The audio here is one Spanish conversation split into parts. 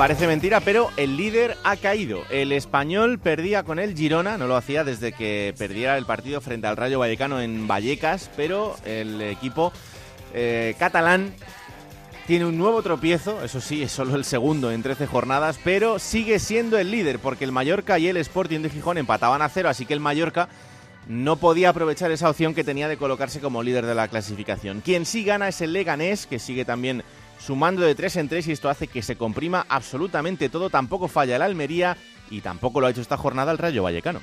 Parece mentira, pero el líder ha caído. El español perdía con el Girona, no lo hacía desde que perdiera el partido frente al Rayo Vallecano en Vallecas, pero el equipo eh, catalán tiene un nuevo tropiezo, eso sí, es solo el segundo en 13 jornadas, pero sigue siendo el líder porque el Mallorca y el Sporting de Gijón empataban a cero, así que el Mallorca no podía aprovechar esa opción que tenía de colocarse como líder de la clasificación. Quien sí gana es el Leganés, que sigue también sumando de 3 en 3 y esto hace que se comprima absolutamente todo. Tampoco falla el Almería y tampoco lo ha hecho esta jornada el Rayo Vallecano.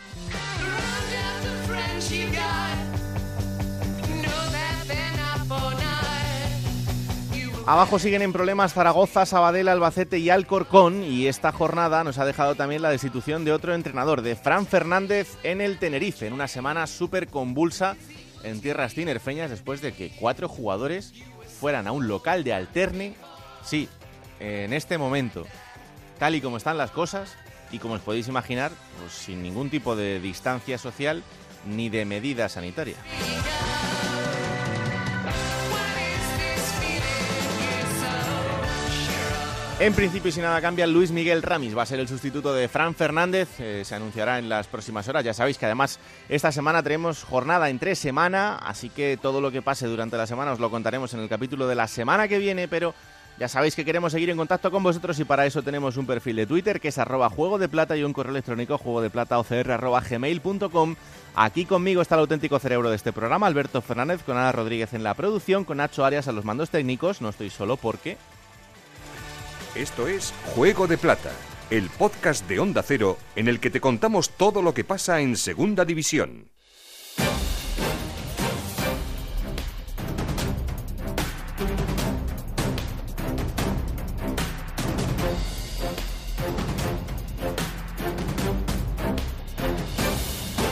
Abajo siguen en problemas Zaragoza, Sabadell, Albacete y Alcorcón y esta jornada nos ha dejado también la destitución de otro entrenador, de Fran Fernández en el Tenerife, en una semana súper convulsa en tierras tinerfeñas después de que cuatro jugadores fueran a un local de alterne, sí, en este momento, tal y como están las cosas y como os podéis imaginar, pues sin ningún tipo de distancia social ni de medida sanitaria. En principio, si nada cambia, Luis Miguel Ramis va a ser el sustituto de Fran Fernández. Eh, se anunciará en las próximas horas. Ya sabéis que además esta semana tenemos jornada entre semana, así que todo lo que pase durante la semana os lo contaremos en el capítulo de la semana que viene, pero ya sabéis que queremos seguir en contacto con vosotros y para eso tenemos un perfil de Twitter que es arroba juego de plata y un correo electrónico juego de plata gmail.com. Aquí conmigo está el auténtico cerebro de este programa, Alberto Fernández, con Ana Rodríguez en la producción, con Nacho Arias a los mandos técnicos. No estoy solo porque esto es Juego de Plata, el podcast de Onda Cero en el que te contamos todo lo que pasa en Segunda División.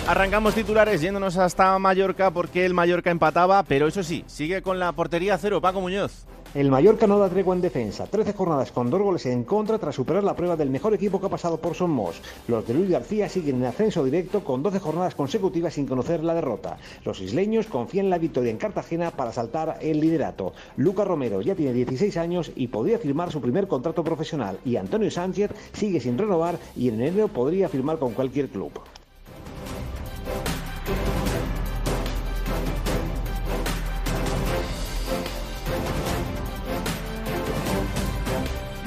Arrancamos titulares yéndonos hasta Mallorca porque el Mallorca empataba, pero eso sí, sigue con la portería cero, Paco Muñoz. El Mallorca no da tregua en defensa. 13 jornadas con dos goles en contra tras superar la prueba del mejor equipo que ha pasado por Somos. Los de Luis García siguen en ascenso directo con 12 jornadas consecutivas sin conocer la derrota. Los isleños confían en la victoria en Cartagena para saltar el liderato. Lucas Romero ya tiene 16 años y podría firmar su primer contrato profesional. Y Antonio Sánchez sigue sin renovar y en enero podría firmar con cualquier club.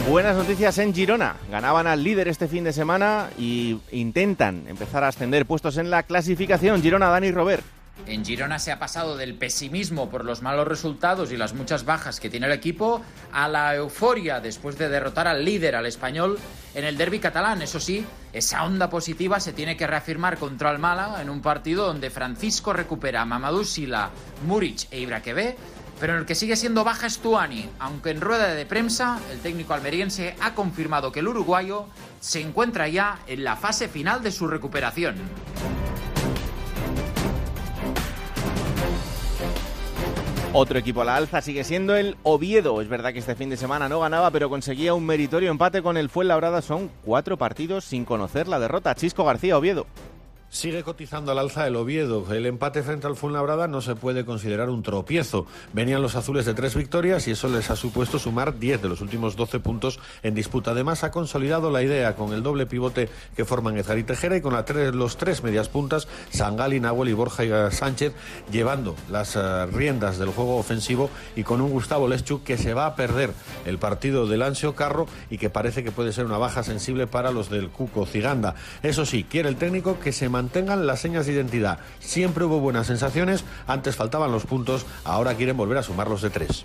Buenas noticias en Girona. Ganaban al líder este fin de semana y intentan empezar a ascender puestos en la clasificación. Girona, Dani Robert. En Girona se ha pasado del pesimismo por los malos resultados y las muchas bajas que tiene el equipo a la euforia después de derrotar al líder, al español, en el derby catalán. Eso sí, esa onda positiva se tiene que reafirmar contra el Málaga en un partido donde Francisco recupera a Mamadou Sila, Muric e Ibraquebé pero en el que sigue siendo baja es Tuani, aunque en rueda de prensa el técnico almeriense ha confirmado que el uruguayo se encuentra ya en la fase final de su recuperación. Otro equipo a la alza sigue siendo el Oviedo. Es verdad que este fin de semana no ganaba, pero conseguía un meritorio empate con el Fuenlabrada. Son cuatro partidos sin conocer la derrota. Chisco García, Oviedo. Sigue cotizando al alza el Oviedo. El empate frente al Fuenlabrada no se puede considerar un tropiezo. Venían los azules de tres victorias y eso les ha supuesto sumar 10 de los últimos 12 puntos en disputa. Además, ha consolidado la idea con el doble pivote que forman Ezar y Tejera y con los tres medias puntas, Sangali, Nahuel y Borja Sánchez, llevando las eh, riendas del juego ofensivo y con un Gustavo Leschuk que se va a perder el partido del Ansio Carro y que parece que puede ser una baja sensible para los del Cuco Ciganda. Eso sí, quiere el técnico que se mantengan las señas de identidad. Siempre hubo buenas sensaciones, antes faltaban los puntos, ahora quieren volver a sumarlos de tres.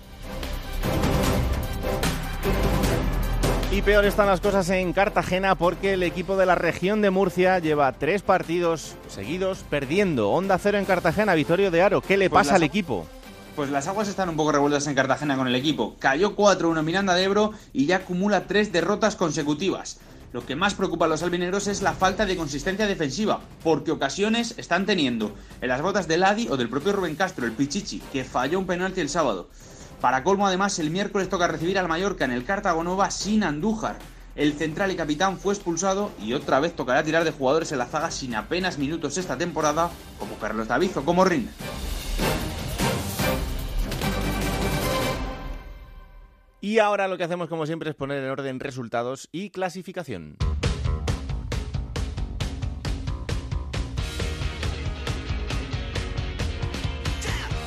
Y peor están las cosas en Cartagena porque el equipo de la región de Murcia lleva tres partidos seguidos perdiendo. Onda cero en Cartagena, Vittorio de Aro. ¿Qué le Pues pasa las- al equipo? Pues las aguas están un poco revueltas en Cartagena con el equipo. Cayó 4-1 Miranda de Ebro y ya acumula tres derrotas consecutivas. Lo que más preocupa a los albinegros es la falta de consistencia defensiva, porque ocasiones están teniendo en las botas del Adi o del propio Rubén Castro, el Pichichi, que falló un penalti el sábado. Para colmo, además, el miércoles toca recibir al Mallorca en el Cartagonova sin Andújar. El central y capitán fue expulsado y otra vez tocará tirar de jugadores en la zaga sin apenas minutos esta temporada, como Carlos David o como Rin. Y ahora lo que hacemos, como siempre, es poner en orden resultados y clasificación.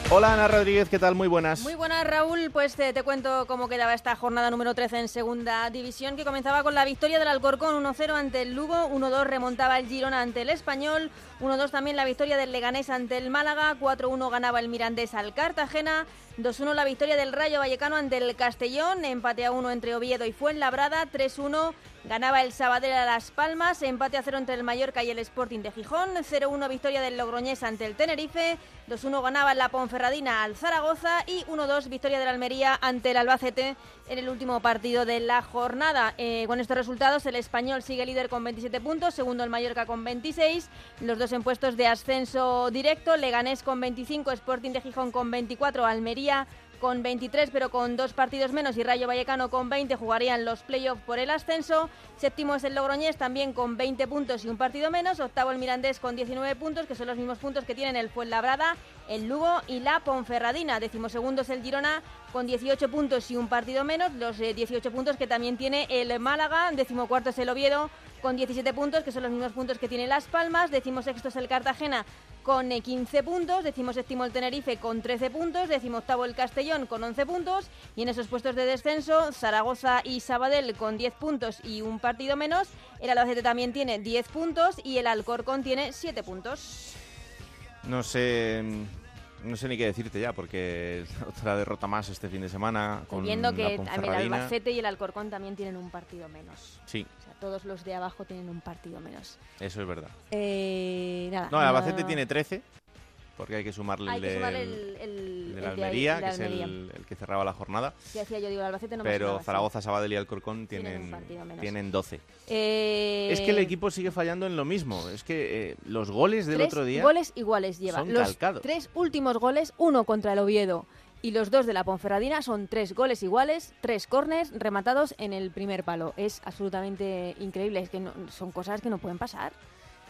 Hola Ana Rodríguez, ¿qué tal? Muy buenas. Muy buenas Raúl, pues te, cuento cómo quedaba esta jornada número 13 en segunda división que comenzaba con la victoria del Alcorcón 1-0 ante el Lugo, 1-2 remontaba el Girona ante el Español, 1-2 también la victoria del Leganés ante el Málaga, 4-1 ganaba el Mirandés al Cartagena, 2-1 la victoria del Rayo Vallecano ante el Castellón, empate a 1 entre Oviedo y Fuenlabrada, 3-1 ganaba el Sabadell a Las Palmas, empate a 0 entre el Mallorca y el Sporting de Gijón, 0-1 victoria del Logroñés ante el Tenerife, 2-1 ganaba la Ponferradina al Zaragoza y 1-2 victoria del Almería ante el Albacete en el último partido de la jornada. Eh, con estos resultados el Español sigue líder con 27 puntos, segundo el Mallorca con 26, los dos en puestos de ascenso directo, Leganés con 25, Sporting de Gijón con 24, Almería con 23 pero con dos partidos menos y Rayo Vallecano con 20 jugarían los playoffs por el ascenso. Séptimo es el Logroñés también con 20 puntos y un partido menos. Octavo el Mirandés con 19 puntos que son los mismos puntos que tienen el Fuenlabrada, el Lugo y la Ponferradina. Decimosegundo es el Girona con 18 puntos y un partido menos. Los 18 puntos que también tiene el Málaga. Decimocuarto es el Oviedo con 17 puntos que son los mismos puntos que tiene Las Palmas. Decimosexto es el Cartagena con 15 puntos, decimos séptimo el Tenerife con 13 puntos, decimos octavo el Castellón con 11 puntos y en esos puestos de descenso Zaragoza y Sabadell con 10 puntos y un partido menos, el Albacete también tiene 10 puntos y el Alcorcón tiene 7 puntos. No sé, no sé ni qué decirte ya, porque otra derrota más este fin de semana. Con viendo que el Albacete y el Alcorcón también tienen un partido menos. Sí. Todos los de abajo tienen un partido menos. Eso es verdad. Eh, nada, no, el Albacete tiene 13, porque hay que sumarle hay el, que el Almería, de, que es Almería. el, el, que cerraba la jornada. Sí, hacía yo digo, el Albacete no me Pero. Zaragoza, Sabadell y Alcorcón Tienen tienen, tienen 12. Eh, Es que el equipo sigue fallando en lo mismo. Es que eh, los goles del tres otro día. goles iguales lleva. son Los calcados. tres últimos goles, uno contra el Oviedo y los dos de la Ponferradina, son tres goles iguales, tres corners rematados en el primer palo. Es absolutamente increíble. Es que no- son cosas que no pueden pasar.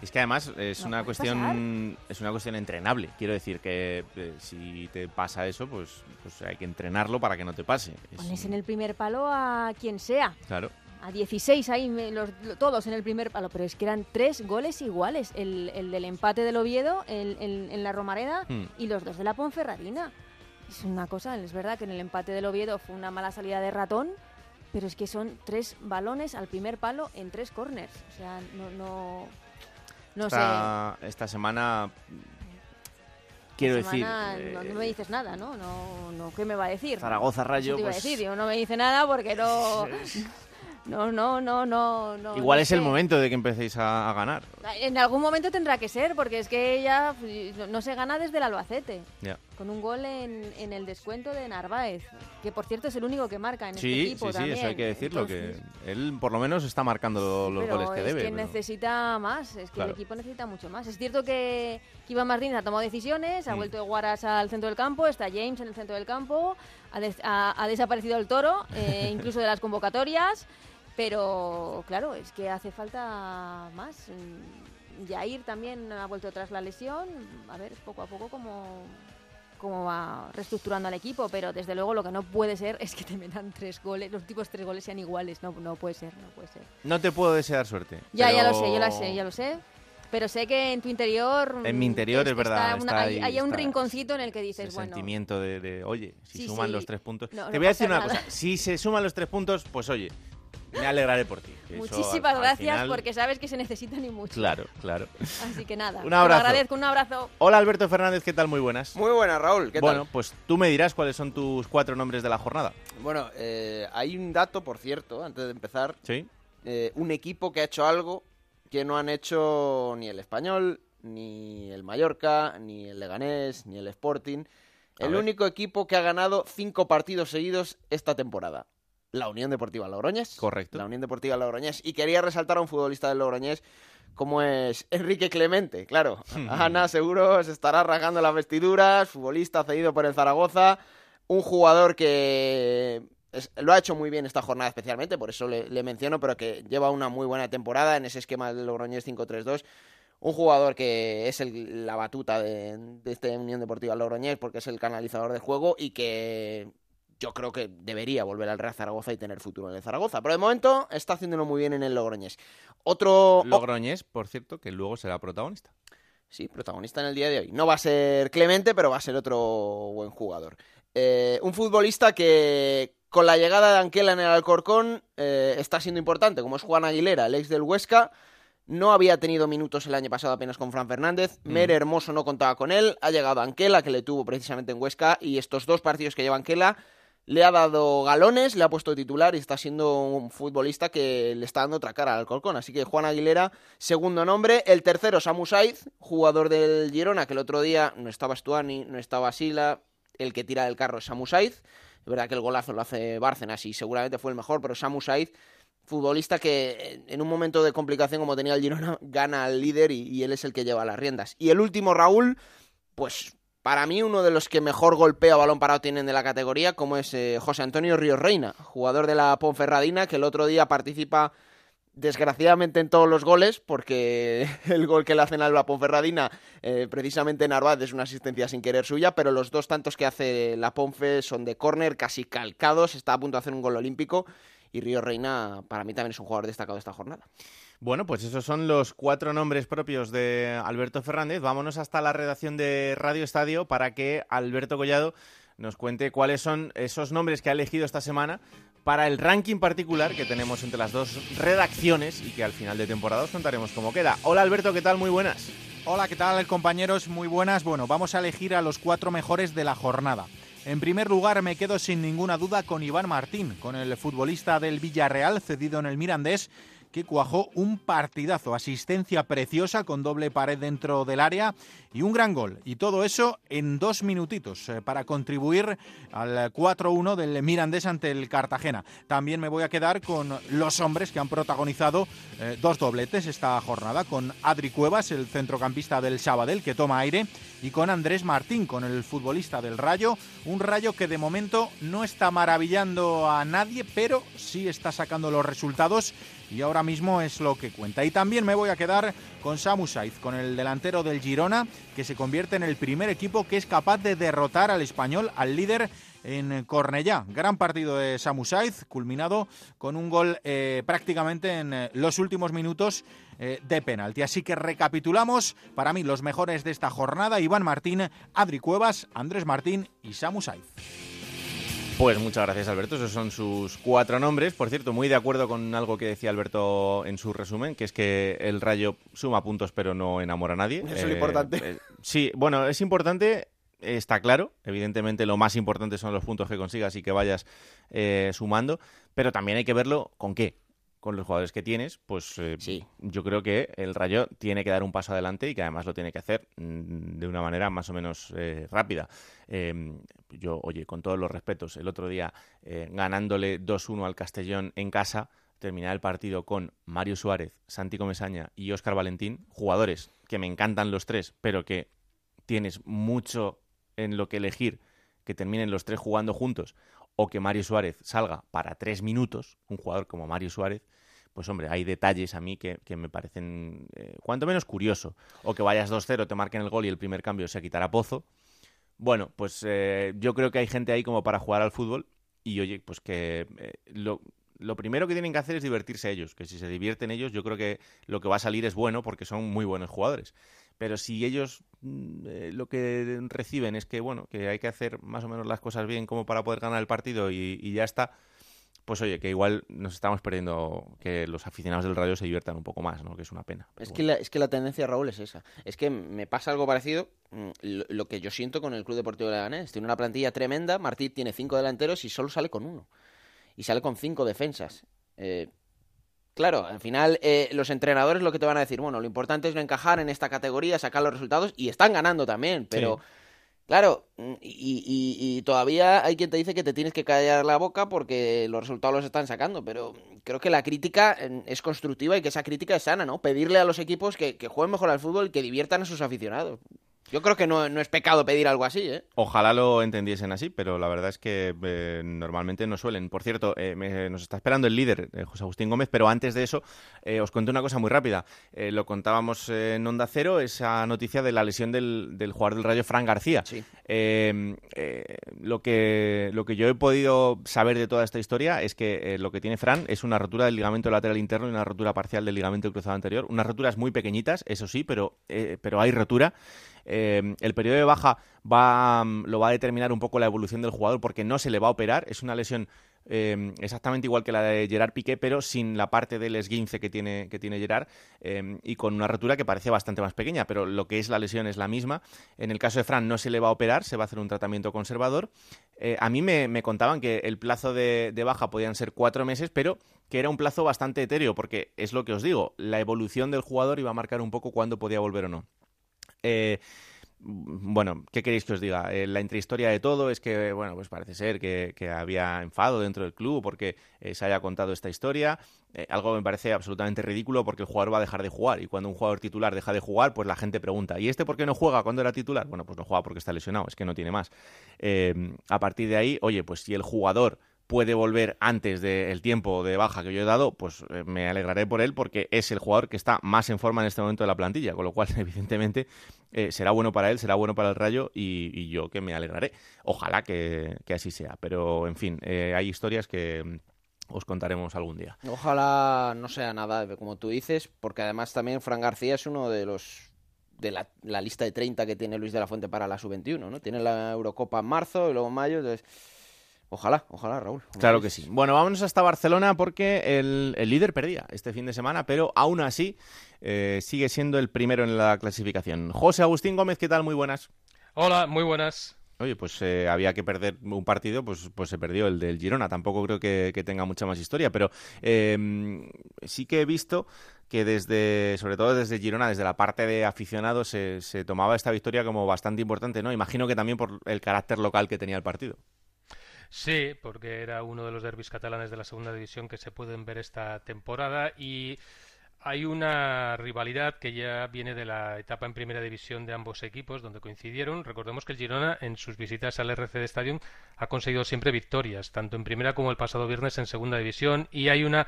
Es que además es No una cuestión es una cuestión entrenable. Quiero decir que eh, si te pasa eso, pues, pues hay que entrenarlo para que no te pase. Es Pones un- en el primer palo a quien sea. Claro. A 16 ahí, me- los- lo- todos en el primer palo, pero es que eran tres goles iguales. El, el del empate del Oviedo el- el- en la Romareda Hmm. y los dos de la Ponferradina. Es una cosa, es verdad que en el empate del Oviedo fue una mala salida de ratón, pero es que son tres balones al primer palo en tres corners. O sea, no, no, no sé. esta, semana quiero Esta decir semana eh, no, no me dices nada, ¿no? No, no ¿qué me va a decir? Zaragoza Rayo te iba a pues, decir, digo, no me dice nada porque no... No, no, no, no, no. igual no es el momento de que empecéis a, a ganar. En algún momento tendrá que ser, porque es que ya no- se gana desde el Albacete. Con un gol en, en el descuento de Narváez, que por cierto es el único que marca en este Sí, equipo sí, sí, también. eso hay que decirlo, Entonces, que él por lo menos está marcando los pero goles que es debe. que pero- necesita más, es que Claro. el equipo necesita mucho más. Es cierto que, que Iván Martínez ha tomado decisiones, ha Mm. vuelto Guaras al centro del campo, está James en el centro del campo, ha, des- ha- ha desaparecido el toro, eh, incluso de las convocatorias, pero claro, es que hace falta más. Mm, Jair también ha vuelto tras la lesión, a ver poco a poco cómo, cómo va reestructurando al equipo, pero desde luego lo que no puede ser es que te metan tres goles, los últimos tres goles sean iguales, no, no puede ser, no puede ser. No te puedo desear suerte. Ya, ya lo pero- sé, yo lo sé, ya lo sé. Pero sé que en tu interior... En mi interior mm, es verdad, una- está hay, ahí, hay un está rinconcito en el que dices, bueno... sentimiento de, de, oye, si Sí, suman sí. los tres puntos. No, Te no voy a decir una nada. cosa, si se suman los tres puntos, pues oye, me alegraré por ti. Muchísimas al- al gracias final- porque sabes que se necesitan y mucho. Claro, claro. Así que nada, Un te abrazo. lo agradezco, un abrazo. Hola Alberto Fernández, ¿qué tal? Muy buenas. Muy buena, Raúl. ¿Qué bueno, pues tú me dirás cuáles son tus cuatro nombres de la jornada. Bueno, eh, hay un dato, por cierto, antes de empezar. ¿Sí? eh, un equipo que ha hecho algo que no han hecho ni el Español, ni el Mallorca, ni el Leganés, ni el Sporting. El ver. único equipo que ha ganado cinco partidos seguidos esta temporada. La Unión Deportiva Logroñés. Correcto. La Unión Deportiva Logroñés. Y quería resaltar a un futbolista del Logroñés como es Enrique Clemente. Claro, Ana seguro se estará rasgando las vestiduras, futbolista cedido por el Zaragoza, un jugador que es- lo ha hecho muy bien esta jornada especialmente, por eso le, le menciono, pero que lleva una muy buena temporada en ese esquema del Logroñés 5-3-2. Un jugador que es el- la batuta de, de esta Unión Deportiva Logroñés porque es el canalizador del juego y que yo creo que debería volver al Real Zaragoza y tener futuro en el Zaragoza. Pero de momento está haciéndolo muy bien en el Logroñés. Otro... Logroñés, por cierto, que luego será protagonista. Sí, protagonista en el día de hoy. No va a ser Clemente, pero va a ser otro buen jugador. Eh, un futbolista que con la llegada de Anquela en el Alcorcón eh, está siendo importante, como es Juan Aguilera, el ex del Huesca. No había tenido minutos el año pasado apenas con Fran Fernández. Mere Hermoso no contaba con él. Ha llegado Anquela, que le tuvo precisamente en Huesca. Y estos dos partidos que lleva Anquela le ha dado galones, le ha puesto titular y está siendo un futbolista que le está dando otra cara al Alcorcón. Así que Juan Aguilera, segundo nombre. El tercero, Samu Saiz, jugador del Girona, que el otro día no estaba Stuani, no estaba Sila. El que tira del carro es Samu Saiz. Es verdad que el golazo lo hace Bárcenas y seguramente fue el mejor, pero Samu Saiz, futbolista que en un momento de complicación como tenía el Girona, gana al líder y, y él es el que lleva las riendas. Y el último, Raúl, pues para mí uno de los que mejor golpea a balón parado tienen de la categoría, como es eh, José Antonio Ríos Reina, jugador de la Ponferradina, que el otro día participa desgraciadamente en todos los goles, porque el gol que le hacen al la Ponferradina, eh, precisamente Narváez, es una asistencia sin querer suya, pero los dos tantos que hace la Ponfe son de córner, casi calcados, está a punto de hacer un gol olímpico, y Ríos Reina para mí también es un jugador destacado de esta jornada. Bueno, pues esos son los cuatro nombres propios de Alberto Fernández. Vámonos hasta la redacción de Radio Estadio para que Alberto Collado nos cuente cuáles son esos nombres que ha elegido esta semana para el ranking particular que tenemos entre las dos redacciones y que al final de temporada os contaremos cómo queda. Hola Alberto, ¿qué tal? Muy buenas. Hola, ¿qué tal compañeros? Muy buenas. Bueno, vamos a elegir a los cuatro mejores de la jornada. En primer lugar, me quedo sin ninguna duda con Iván Martín, con el futbolista del Villarreal cedido en el Mirandés, que cuajó un partidazo, asistencia preciosa con doble pared dentro del área y un gran gol. Y todo eso en dos minutitos eh, para contribuir al 4-1 del Mirandés ante el Cartagena. También me voy a quedar con los hombres que han protagonizado eh, dos dobletes esta jornada, con Adri Cuevas, el centrocampista del Sabadell, que toma aire, y con Andrés Martín, con el futbolista del Rayo, un Rayo que de momento no está maravillando a nadie, pero sí está sacando los resultados y ahora mismo es lo que cuenta. Y también me voy a quedar con Samu Saiz, con el delantero del Girona, que se convierte en el primer equipo que es capaz de derrotar al español, al líder en Cornellá. Gran partido de Samu Saiz, culminado con un gol eh, prácticamente en eh, los últimos minutos eh, de penalti. Así que recapitulamos, para mí los mejores de esta jornada, Iván Martín, Adri Cuevas, Andrés Martín y Samu Saiz. Pues muchas gracias Alberto, esos son sus cuatro nombres. Por cierto, muy de acuerdo con algo que decía Alberto en su resumen, que es que el Rayo suma puntos pero no enamora a nadie. Eso es lo importante. eh, sí, bueno, es importante, está claro. Evidentemente lo más importante son los puntos que consigas y que vayas eh, sumando, pero también hay que verlo con qué. Con los jugadores que tienes, pues eh, Sí. yo creo que el Rayo tiene que dar un paso adelante y que además lo tiene que hacer mm, de una manera más o menos eh, rápida. Eh, yo, oye, con todos los respetos, el otro día eh, ganándole 2-1 al Castellón en casa, terminar el partido con Mario Suárez, Santi Comesaña y Óscar Valentín, jugadores que me encantan los tres, pero que tienes mucho en lo que elegir que terminen los tres jugando juntos o que Mario Suárez salga para tres minutos, un jugador como Mario Suárez, pues hombre, hay detalles a mí que, que me parecen eh, cuanto menos curioso. O que vayas 2-0, te marquen el gol y el primer cambio se quitará Pozo. Bueno, pues eh, yo creo que hay gente ahí como para jugar al fútbol y oye, pues que eh, lo, lo primero que tienen que hacer es divertirse ellos, que si se divierten ellos yo creo que lo que va a salir es bueno porque son muy buenos jugadores. Pero si ellos mm, eh, lo que reciben es que, bueno, que hay que hacer más o menos las cosas bien como para poder ganar el partido y, y ya está, pues oye, que igual nos estamos perdiendo que los aficionados del Rayo se diviertan un poco más, ¿no? Que es una pena. Es que, la, es que la tendencia, Raúl, es esa. Es que me pasa algo parecido, mm, lo, lo que yo siento con el Club Deportivo Leganés. Tiene una plantilla tremenda, Martí tiene cinco delanteros y solo sale con uno. Y sale con cinco defensas. Eh, claro, al final eh, los entrenadores lo que te van a decir, bueno, lo importante es no encajar en esta categoría, sacar los resultados, y están ganando también, pero Claro, mm, y, y, todavía hay quien te dice que te tienes que callar la boca porque los resultados los están sacando, pero creo que la crítica es constructiva y que esa crítica es sana, ¿no? Pedirle a los equipos que, que jueguen mejor al fútbol y que diviertan a sus aficionados. Yo creo que no, es pecado pedir algo así, ¿eh? Ojalá lo entendiesen así, pero la verdad es que eh, normalmente no suelen. Por cierto, eh, nos está esperando el líder, eh, José Agustín Gómez, pero antes de eso os cuento una cosa muy rápida. lo contábamos en Onda Cero, esa noticia de la lesión del, del jugador del Rayo, Fran García. Sí. lo, que, lo que yo he podido saber de toda esta historia es que lo que tiene Fran es una rotura del ligamento lateral interno y una rotura parcial del ligamento cruzado anterior. Unas roturas muy pequeñitas, eso sí, pero, pero hay rotura. Eh, el periodo de baja va, mm, lo va a determinar un poco la evolución del jugador porque no se le va a operar. Es una lesión eh, exactamente igual que la de Gerard Piqué, pero sin la parte del esguince que tiene, que tiene Gerard eh, y con una rotura que parece bastante más pequeña, pero lo que es la lesión es la misma. En el caso de Fran no se le va a operar, se va a hacer un tratamiento conservador. a mí me, contaban que el plazo de, de baja podían ser cuatro meses, pero que era un plazo bastante etéreo, porque es lo que os digo, la evolución del jugador iba a marcar un poco cuándo podía volver o no. Eh, bueno, ¿qué queréis que os diga? Eh, la intrahistoria de todo es que, bueno, pues parece ser que, había enfado dentro del club porque eh, se haya contado esta historia. algo me parece absolutamente ridículo porque el jugador va a dejar de jugar y cuando un jugador titular deja de jugar, pues la gente pregunta, ¿y este por qué no juega cuando era titular? Bueno, pues no juega porque está lesionado, es que no tiene más. a partir de ahí, oye, pues si el jugador puede volver antes del tiempo de baja que yo he dado, pues eh, me alegraré por él porque es el jugador que está más en forma en este momento de la plantilla, con lo cual evidentemente eh, será bueno para él, será bueno para el Rayo y, yo que me alegraré. Ojalá que, así sea, pero en fin, eh, hay historias que mm, os contaremos algún día. Ojalá no sea nada, como tú dices, porque además también Fran García es uno de los de la, la lista de 30 que tiene Luis de la Fuente para la sub-21, ¿no? Tiene la Eurocopa en marzo y luego en mayo, entonces Ojalá, ojalá, Raúl. Claro que sí. Bueno, vámonos hasta Barcelona porque el, líder perdía este fin de semana, pero aún así eh, sigue siendo el primero en la clasificación. José Agustín Gómez, ¿qué tal? Muy buenas. Hola, muy buenas. Oye, pues eh, había que perder un partido, pues, pues se perdió el del Girona. Tampoco creo que, tenga mucha más historia, pero em, sí que he visto que desde, sobre todo desde Girona, desde la parte de aficionados, se, se tomaba esta victoria como bastante importante, ¿no? Imagino que también por el carácter local que tenía el partido. Sí, porque era uno de los derbis catalanes de la segunda división que se pueden ver esta temporada. Y hay una rivalidad que ya viene de la etapa en primera división de ambos equipos donde coincidieron. Recordemos que el Girona en sus visitas al RC de Stadium ha conseguido siempre victorias, tanto en primera como el pasado viernes en segunda división. Y hay una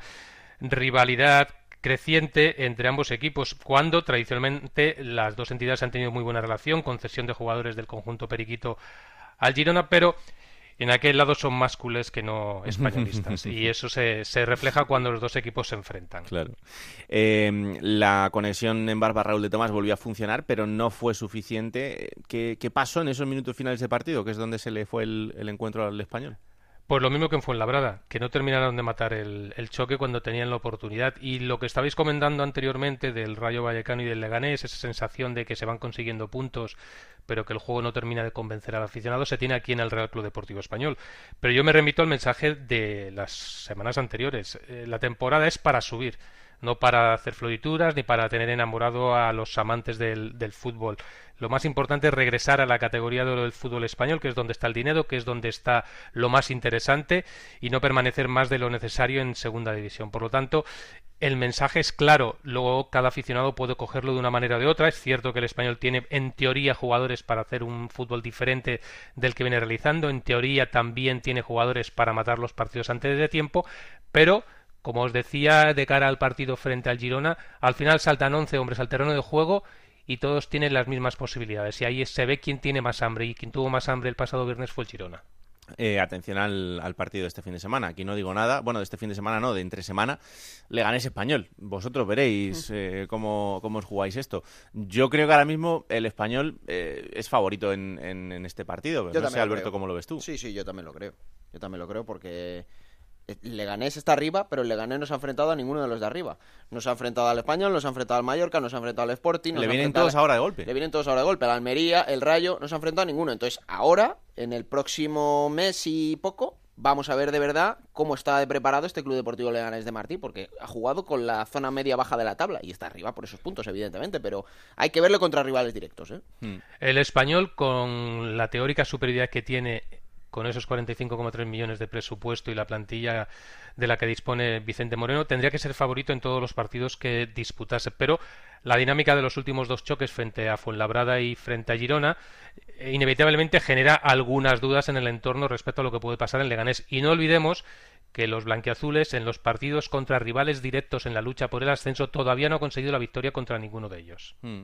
rivalidad creciente entre ambos equipos, cuando tradicionalmente las dos entidades han tenido muy buena relación, concesión de jugadores del conjunto periquito al Girona, pero en aquel lado son más culés que no españolistas. y eso se, refleja cuando los dos equipos se enfrentan. Claro. Em, la conexión en Barba Raúl de Tomás volvió a funcionar, pero no fue suficiente. ¿Qué, pasó en esos minutos finales de partido, que es donde se le fue el, el encuentro al español? Pues lo mismo que en Fuenlabrada, que no terminaron de matar el, choque cuando tenían la oportunidad. Y lo que estabais comentando anteriormente del Rayo Vallecano y del Leganés, esa sensación de que se van consiguiendo puntos, pero que el juego no termina de convencer al aficionado, se tiene aquí en el Real Club Deportivo Español. Pero yo me remito al mensaje de las semanas anteriores. Eh, la temporada es para subir no para hacer florituras ni para tener enamorado a los amantes del, fútbol. Lo más importante es regresar a la categoría de del fútbol español, que es donde está el dinero, que es donde está lo más interesante, y no permanecer más de lo necesario en segunda división. Por lo tanto, el mensaje es claro, luego cada aficionado puede cogerlo de una manera o de otra. Es cierto que el español tiene en teoría jugadores para hacer un fútbol diferente del que viene realizando, en teoría también tiene jugadores para matar los partidos antes de tiempo, pero como os decía, de cara al partido frente al Girona, al final saltan 11 hombres al terreno de juego y todos tienen las mismas posibilidades. Y ahí se ve quién tiene más hambre. Y quien tuvo más hambre el pasado viernes fue el Girona. Eh, atención al, partido de este fin de semana. Aquí no digo nada. Bueno, de este fin de semana no, de entre semana. Le ganéis español. Vosotros veréis eh, cómo, cómo, os jugáis esto. Yo creo que ahora mismo el español eh, es favorito en, en, este partido. no sé, Alberto, cómo lo ves tú. Sí, sí, yo también lo creo. Yo también lo creo porque eh, Leganés está arriba, pero el Leganés no se ha enfrentado a ninguno de los de arriba. No se ha enfrentado al Español, no se ha enfrentado al Mallorca, no se ha enfrentado al Sporting. Le vienen todos ahora de golpe. Le vienen todos ahora de golpe. El Almería, el Rayo, no se ha enfrentado a ninguno. Entonces, ahora, en el próximo mes y poco, vamos a ver de verdad cómo está preparado este Club Deportivo Leganés de Martí, porque ha jugado con la zona media-baja de la tabla y está arriba por esos puntos, evidentemente, pero hay que verlo contra rivales directos. ¿eh? Hmm. El español, con la teórica superioridad que tiene con esos 45,3 millones de presupuesto y la plantilla de la que dispone Vicente Moreno, tendría que ser favorito en todos los partidos que disputase. Pero la dinámica de los últimos dos choques frente a Fuenlabrada y frente a Girona eh, inevitablemente genera algunas dudas en el entorno respecto a lo que puede pasar en Leganés. Y no olvidemos que los blanquiazules en los partidos contra rivales directos en la lucha por el ascenso todavía no han conseguido la victoria contra ninguno de ellos. Hmm.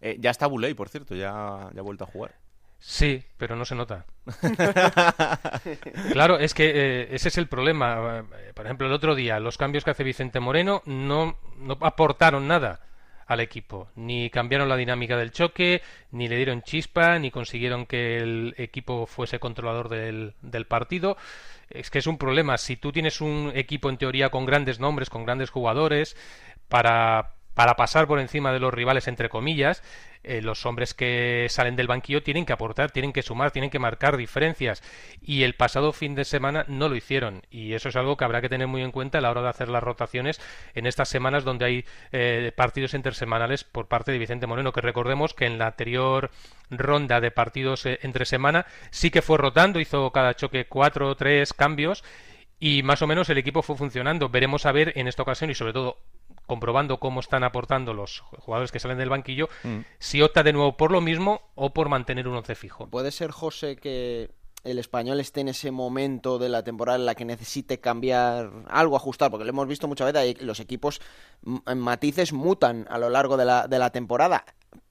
Eh, ya está Buley, por cierto, ya, ya ha vuelto a jugar. Sí, pero no se nota. claro, es que eh, ese es el problema. Por ejemplo, el otro día, los cambios que hace Vicente Moreno no, no aportaron nada al equipo. Ni cambiaron la dinámica del choque, ni le dieron chispa, ni consiguieron que el equipo fuese controlador del, del partido. Es que es un problema. Si tú tienes un equipo en teoría con grandes nombres, con grandes jugadores, para, para pasar por encima de los rivales, entre comillas, eh, los hombres que salen del banquillo tienen que aportar, tienen que sumar, tienen que marcar diferencias. Y el pasado fin de semana no lo hicieron. Y eso es algo que habrá que tener muy en cuenta a la hora de hacer las rotaciones en estas semanas donde hay eh, partidos intersemanales por parte de Vicente Moreno, que recordemos que en la anterior ronda de partidos eh, entre semana sí que fue rotando, hizo cada choque cuatro o tres cambios y más o menos el equipo fue funcionando. Veremos a ver en esta ocasión y sobre todo comprobando cómo están aportando los jugadores que salen del banquillo, mm. si opta de nuevo por lo mismo o por mantener un once fijo. ¿Puede ser, José, que el español esté en ese momento de la temporada en la que necesite cambiar algo, ajustar? Porque lo hemos visto muchas veces, los equipos en matices mutan a lo largo de la, de la temporada.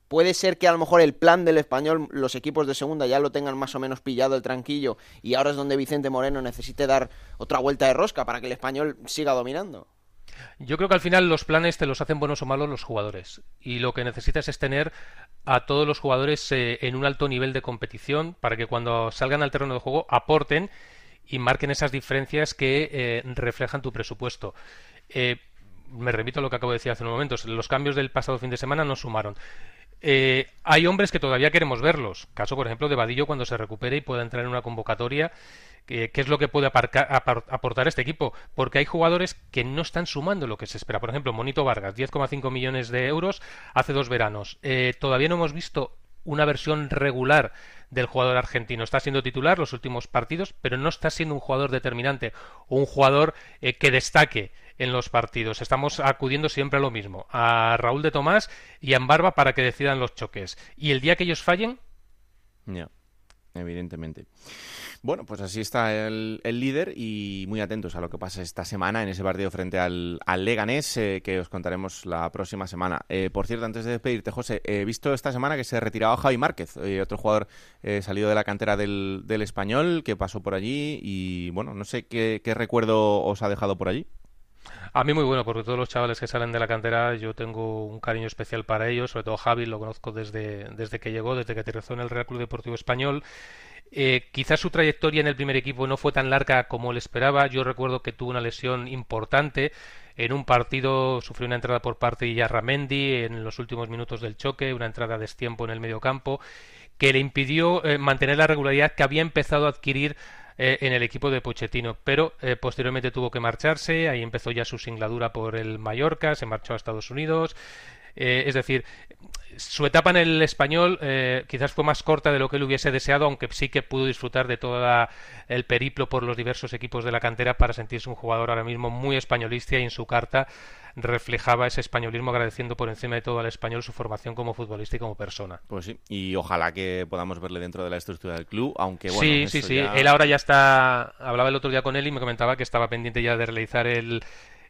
Puede ser que a lo mejor el plan del español, los equipos de segunda ya lo tengan más o menos pillado el tranquillo y ahora es donde Vicente Moreno necesite dar otra vuelta de rosca para que el español siga dominando. Yo creo que al final los planes te los hacen buenos o malos los jugadores. Y lo que necesitas es tener a todos los jugadores eh, en un alto nivel de competición para que cuando salgan al terreno de juego aporten y marquen esas diferencias que eh, reflejan tu presupuesto. Eh, me repito a lo que acabo de decir hace unos momentos. Los cambios del pasado fin de semana no sumaron. Hay hombres que todavía queremos verlos. Caso, por ejemplo, de Vadillo cuando se recupere y pueda entrar en una convocatoria qué es lo que puede aportar este equipo, porque hay jugadores que no están sumando lo que se espera. Por ejemplo, Monito Vargas, 10,5 millones de euros hace dos veranos. Eh, todavía no hemos visto una versión regular del jugador argentino. Está siendo titular los últimos partidos, pero no está siendo un jugador determinante un jugador eh, que destaque en los partidos. Estamos acudiendo siempre a lo mismo, a Raúl de Tomás y a Barba para que decidan los choques. Y el día que ellos fallen... Ya, evidentemente. Bueno, pues así está el, líder y muy atentos a lo que pasa esta semana en ese partido frente al, Leganés eh, que os contaremos la próxima semana. Eh, por cierto, antes de despedirte, José, he visto esta semana que se retiraba Javi Márquez, eh, otro jugador salido de la cantera del, español que pasó por allí y bueno, no sé qué, recuerdo os ha dejado por allí. A mí muy bueno, porque todos los chavales que salen de la cantera yo tengo un cariño especial para ellos, sobre todo Javi, lo conozco desde, desde que llegó, desde que aterrizó en el Real Club Deportivo Español eh, quizás su trayectoria en el primer equipo no fue tan larga como él esperaba. Yo recuerdo que tuvo una lesión importante. En un partido sufrió una entrada por parte de Yarramendi en los últimos minutos del choque, una entrada a destiempo en el medio campo, que le impidió eh, mantener la regularidad que había empezado a adquirir eh, en el equipo de Pochettino, pero posteriormente tuvo que marcharse, ahí empezó ya su singladura por el Mallorca, se marchó a Estados Unidos, es decir, su etapa en el español eh, quizás fue más corta de lo que él hubiese deseado, aunque sí que pudo disfrutar de todo el periplo por los diversos equipos de la cantera para sentirse un jugador ahora mismo muy españolista y en su carta reflejaba ese españolismo agradeciendo por encima de todo al español su formación como futbolista y como persona. Pues sí, y ojalá que podamos verle dentro de la estructura del club, aunque bueno... Sí, sí, sí, él ahora ya está... Hablaba el otro día con él y me comentaba que estaba pendiente ya de realizar el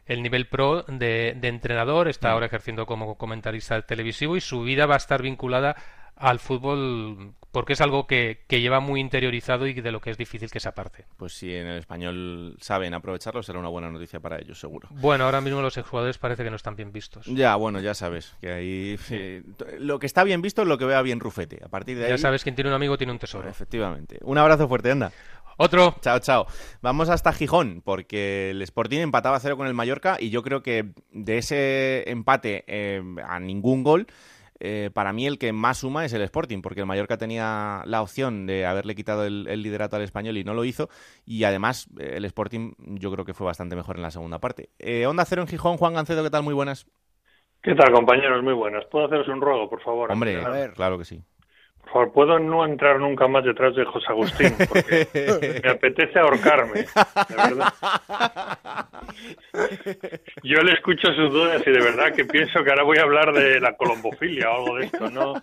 el nivel pro de, entrenador, está mm. ahora ejerciendo como comentarista televisivo y su vida va a estar vinculada al fútbol porque es algo que, lleva muy interiorizado y de lo que es difícil que se aparte. Pues si en el español saben aprovecharlo, será una buena noticia para ellos, seguro. Bueno, ahora mismo los exjugadores parece que no están bien vistos. Ya, bueno, ya sabes, que ahí... lo que está bien visto es lo que vea bien Rufete. A partir de ahí... Ya sabes, quien tiene un amigo tiene un tesoro. Efectivamente. Un abrazo fuerte, anda. Otro. Chao, chao. Vamos hasta Gijón, porque el Sporting empataba a cero con el Mallorca y yo creo que de ese empate eh, a ningún gol eh, para mí el que más suma es el Sporting, porque el Mallorca tenía la opción de haberle quitado el, liderato al español y no lo hizo. Y además, eh, el Sporting yo creo que fue bastante mejor en la segunda parte. Eh, Onda Cero en Gijón, Juan Gancedo, ¿qué tal? Muy buenas. ¿Qué tal, compañeros? Muy buenas. ¿Puedo haceros un ruego, por favor? Hombre, claro que sí. Por favor, puedo no entrar nunca más detrás de José Agustín, porque me apetece ahorcarme, de verdad. Yo le escucho sus dudas y de verdad que pienso que ahora voy a hablar de la colombofilia o algo de esto, ¿no?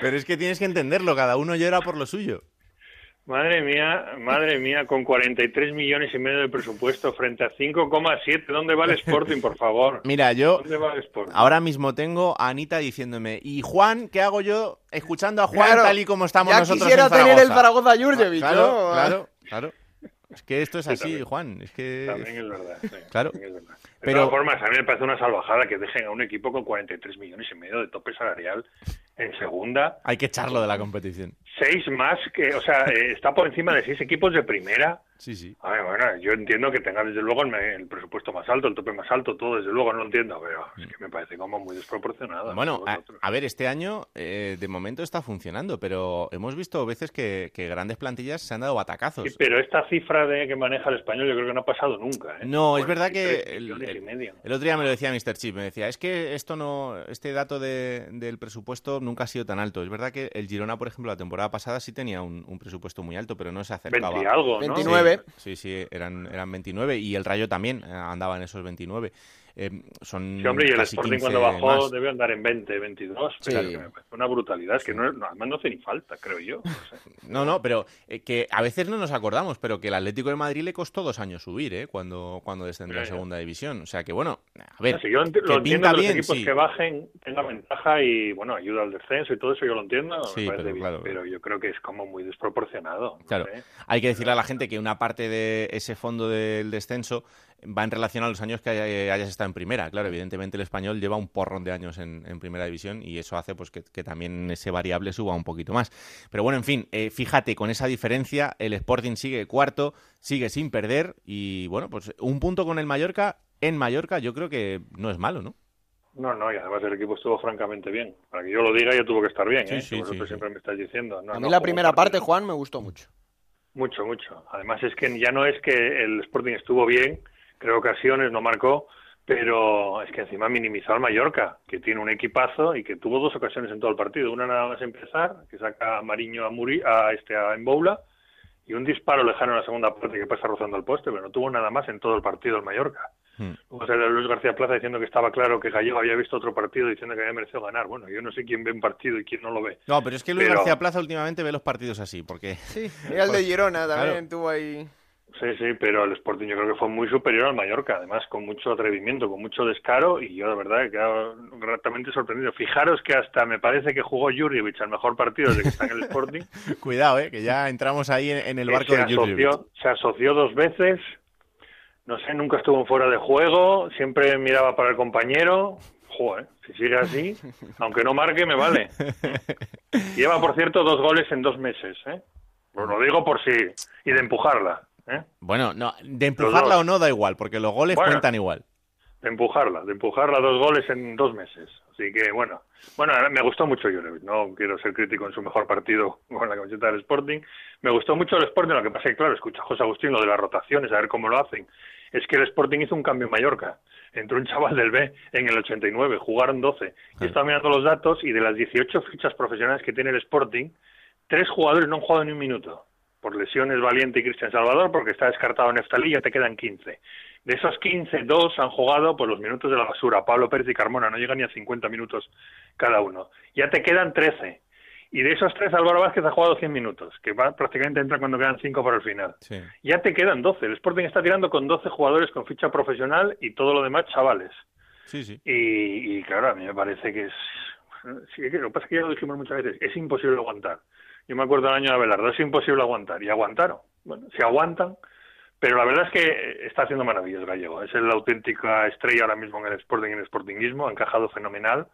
Pero es que tienes que entenderlo, cada uno llora por lo suyo. Madre mía, madre mía, con 43 millones y medio de presupuesto frente a 5,7, ¿dónde va el Sporting, por favor? Mira, yo ahora mismo tengo a Anita diciéndome, ¿y Juan, qué hago yo escuchando a Juan tal y como estamos ya nosotros quisiera en tener el Zaragoza Jurjevic, claro, ¿no? Claro, claro. Es que esto es así, Juan. Es que... También es verdad. Claro. Es verdad. De pero... todas formas, a mí me parece una salvajada que dejen a un equipo con 43 millones y medio de tope salarial en segunda. Hay que echarlo de la competición. Seis más que, o sea, eh, está por encima de seis equipos de primera. Sí, sí. A ver, bueno, yo entiendo que tenga desde luego el, presupuesto más alto, el tope más alto, todo desde luego no lo entiendo, pero es que me parece como muy desproporcionado. Bueno, a, ver, este año eh, de momento está funcionando, pero hemos visto veces que, grandes plantillas se han dado batacazos. Sí, pero esta cifra de que maneja el español yo creo que no ha pasado nunca. ¿eh? No, es verdad que el, otro día me lo decía Mr. Chip, me decía, es que esto no, este dato de, del presupuesto nunca ha sido tan alto. Es verdad que el Girona, por ejemplo, la temporada pasada sí tenía un, presupuesto muy alto, pero no se acercaba. 20 algo, 29. Sí, sí, eran, eran 29 y el Rayo también eh, andaba en esos 29. Eh, son sí, hombre, y el Sporting cuando bajó debe andar en 20, 22. Sí. una brutalidad, es que no, además no hace ni falta, creo yo. No, no, pero eh, que a veces no nos acordamos, pero que el Atlético de Madrid le costó dos años subir, ¿eh? Cuando, cuando descendió a segunda división. O sea que, bueno, a ver. yo ent lo entiendo que los equipos que bajen tengan ventaja y, bueno, ayuda al descenso y todo eso, yo lo entiendo. Sí, pero, claro. pero, yo creo que es como muy desproporcionado. Claro. Hay que decirle a la gente que una parte de ese fondo del descenso va en relación a los años que hayas estado en primera. Claro, evidentemente el español lleva un porrón de años en, primera división y eso hace pues que, también ese variable suba un poquito más. Pero bueno, en fin, eh, fíjate, con esa diferencia el Sporting sigue cuarto, sigue sin perder y bueno, pues un punto con el Mallorca en Mallorca yo creo que no es malo, ¿no? No, no, y además el equipo estuvo francamente bien. Para que yo lo diga, ya tuvo que estar bien, ¿eh? Sí, sí, siempre me estás diciendo. a mí la primera parte, Juan, me gustó mucho. Mucho, mucho. Además es que ya no es que el Sporting estuvo bien, creo ocasiones, no marcó, pero es que encima minimizó al Mallorca, que tiene un equipazo y que tuvo dos ocasiones en todo el partido. Una nada más empezar, que saca a Mariño a, Muri, a, este, a Emboula, y un disparo lejano en la segunda parte que pasa rozando el poste, pero no tuvo nada más en todo el partido el Mallorca. Hmm. Luego sale Luis García Plaza diciendo que estaba claro que Gallego había visto otro partido diciendo que había merecido ganar. Bueno, yo no sé quién ve un partido y quién no lo ve. No, pero es que Luis García Plaza últimamente ve los partidos así, porque... Sí, el de Girona también tuvo ahí... Sí, sí, pero el Sporting yo creo que fue muy superior al Mallorca, además con mucho atrevimiento, con mucho descaro y yo de verdad he quedado gratamente sorprendido. Fijaros que hasta me parece que jugó Jurjevic al mejor partido desde que está en el Sporting. Cuidado, eh, que ya entramos ahí en, el barco de Jurjevic. Se asoció dos veces, no sé, nunca estuvo en fuera de juego, siempre miraba para el compañero. Joder, si sigue así, aunque no marque, me vale. Lleva, por cierto, dos goles en dos meses, ¿eh? Lo digo por si... y de empujarla. ¿Eh? Bueno, no, de empujarla o no da igual, porque los goles cuentan igual. De empujarla, de empujarla dos goles en dos meses. Así que bueno, bueno, me gustó mucho Jurevich, no quiero ser crítico en su mejor partido con la camiseta del Sporting. Me gustó mucho el Sporting, lo que pasa es que, claro, escucha José Agustín lo de las rotaciones, a ver cómo lo hacen. Es que el Sporting hizo un cambio en Mallorca. Entró un chaval del B en el 89, jugaron 12. Y estaba mirando los datos y de las 18 fichas profesionales que tiene el Sporting, tres jugadores no han jugado ni un minuto por lesiones Valiente y Cristian Salvador, porque está descartado Neftalí, ya te quedan 15. De esos 15, dos han jugado por los minutos de la basura. Pablo Pérez y Carmona no llegan ni a 50 minutos cada uno. Ya te quedan 13. Y de esos tres, Álvaro Vázquez ha jugado 100 minutos, que va, prácticamente entra cuando quedan 5 para el final. Ya te quedan 12. El Sporting está tirando con 12 jugadores con ficha profesional y todo lo demás chavales. Sí, sí. Y, y claro, a mí me parece que es... Sí, lo que pasa es que ya lo dijimos muchas veces, es imposible aguantar. Yo me acuerdo del año de Abelardo, es imposible aguantar, y aguantaron. Bueno, si aguantan, pero la verdad es que está haciendo maravillas Gallego. Es la auténtica estrella ahora mismo en el Sporting y en el Sportingismo, ha encajado fenomenal.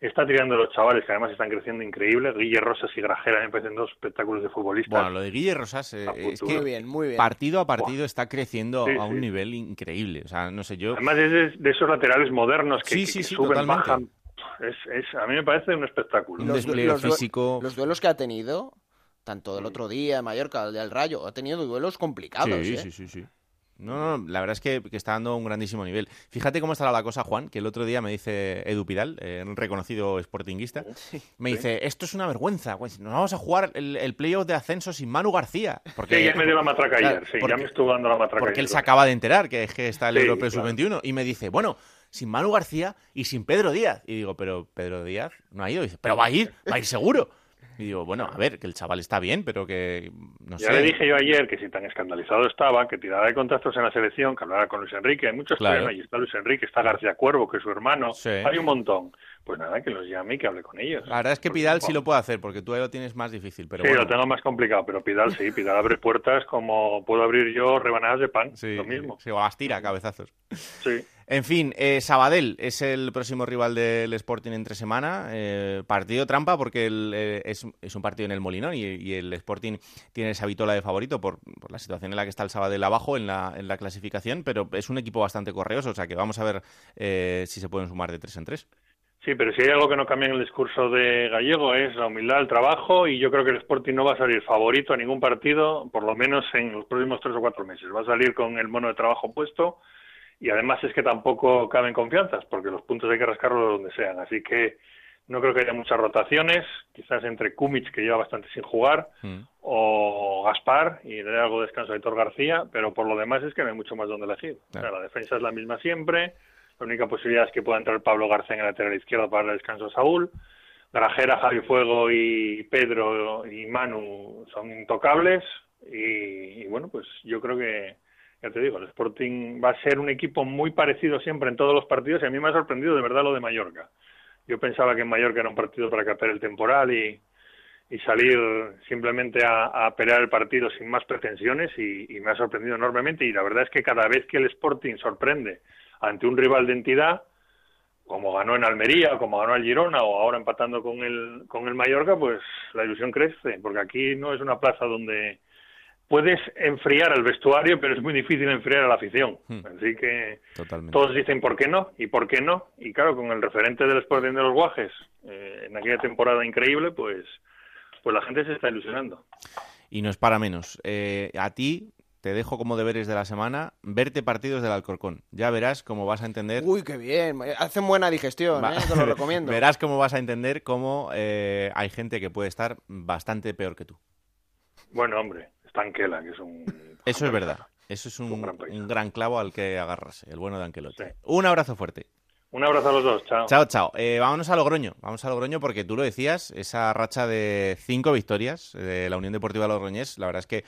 Está tirando los chavales que además están creciendo increíble. Guille Rosas y Grajera me parecen dos espectáculos de futbolistas. Bueno, lo de Guille Rosas eh, es que bien, muy bien. partido a partido está creciendo a un nivel increíble. O sea, no sé yo. Además es de, esos laterales modernos que, suben, bajan es, es, a mí me parece un espectáculo. Un despliegue físico. Los duelos que ha tenido, tanto del otro día, Mallorca, el del Rayo, ha tenido duelos complicados. Sí, ¿eh? sí, sí, sí. No, no, la verdad es que, que, está dando un grandísimo nivel. Fíjate cómo estará la cosa, Juan, que el otro día me dice Edu Pidal, eh, un reconocido sportinguista, me dice, esto es una vergüenza, pues nos vamos a jugar el, el playoff de ascenso sin Manu García. Porque, sí, ya me dio la matraca claro, ayer, sí, porque, ya me estuvo dando la matraca Porque ayer, él se acaba de enterar que, que está el Sí, Europeo claro. Sub-21 y me dice, bueno, sin Manu García y sin Pedro Díaz. Y digo, pero Pedro Díaz no ha ido. Y dice, pero va a ir, va a ir seguro. Y digo, bueno, a ver, que el chaval está bien, pero que no Ya sé. le dije yo ayer que si tan escandalizado estaba, que tirara de contactos en la selección, que hablara con Luis Enrique. Hay muchos Claro. que ahí está Luis Enrique, está García Cuervo, que es su hermano. Sí. Hay un montón. Pues nada, que los llame y que hable con ellos. La verdad es que Pidal sí lo puede hacer, porque tú ahí lo tienes más difícil. Pero sí, bueno. lo tengo más complicado, pero Pidal sí, Pidal abre puertas como puedo abrir yo rebanadas de pan, Sí, lo mismo. Sí, o las tira cabezazos. Sí. En fin, eh, Sabadell es el próximo rival del Sporting entre semana. Eh, partido trampa porque el, eh, es, es un partido en el Molinón y, y el Sporting tiene esa vitola de favorito por, por la situación en la que está el Sabadell abajo en la, en la clasificación, pero es un equipo bastante correoso, o sea que vamos a ver eh, si se pueden sumar de tres en tres. Sí, pero si hay algo que no cambia en el discurso de Gallego es la humildad, el trabajo y yo creo que el Sporting no va a salir favorito a ningún partido, por lo menos en los próximos tres o cuatro meses. Va a salir con el mono de trabajo puesto y además es que tampoco caben confianzas porque los puntos hay que rascarlos donde sean. Así que no creo que haya muchas rotaciones, quizás entre Kumic, que lleva bastante sin jugar, o Gaspar y le dé algo de descanso a Héctor García, pero por lo demás es que no hay mucho más donde elegir. O sea, la defensa es la misma siempre, la única posibilidad es que pueda entrar Pablo García en el lateral izquierdo para darle descanso a Saúl. Grajera, Javi Fuego y Pedro y Manu son intocables y, y bueno, pues yo creo que, ya te digo, el Sporting va a ser un equipo muy parecido siempre en todos los partidos y a mí me ha sorprendido de verdad lo de Mallorca. Yo pensaba que en Mallorca era un partido para captar el temporal y, y salir simplemente a, pelear el partido sin más pretensiones y me ha sorprendido enormemente y la verdad es que cada vez que el Sporting sorprende ante un rival de entidad, como ganó en Almería, como ganó el Girona o ahora empatando con el, con el Mallorca, pues la ilusión crece, porque aquí no es una plaza donde puedes enfriar al vestuario, pero es muy difícil enfriar a la afición. Así que Totalmente. todos dicen por qué no y por qué no. Y claro, con el referente del Sporting de los Guajes eh, en aquella temporada increíble, pues, pues la gente se está ilusionando. Y no es para menos. Eh, a ti te dejo como deberes de la semana verte partidos del Alcorcón. Ya verás cómo vas a entender. Uy, qué bien. Hacen buena digestión, Va- ¿eh? Te lo recomiendo. Verás cómo vas a entender cómo eh, hay gente que puede estar bastante peor que tú. Bueno, hombre, está Anquela, que es un... Eso es verdad. Eso es un, Un gran país. un gran clavo al que agarrarse, el bueno de Ancelotti. Un abrazo fuerte. Un abrazo a los dos, chao. Chao, chao. Eh, vámonos a Logroño. Vamos a Logroño porque tú lo decías, esa racha de cinco victorias de la Unión Deportiva Logroñés, la verdad es que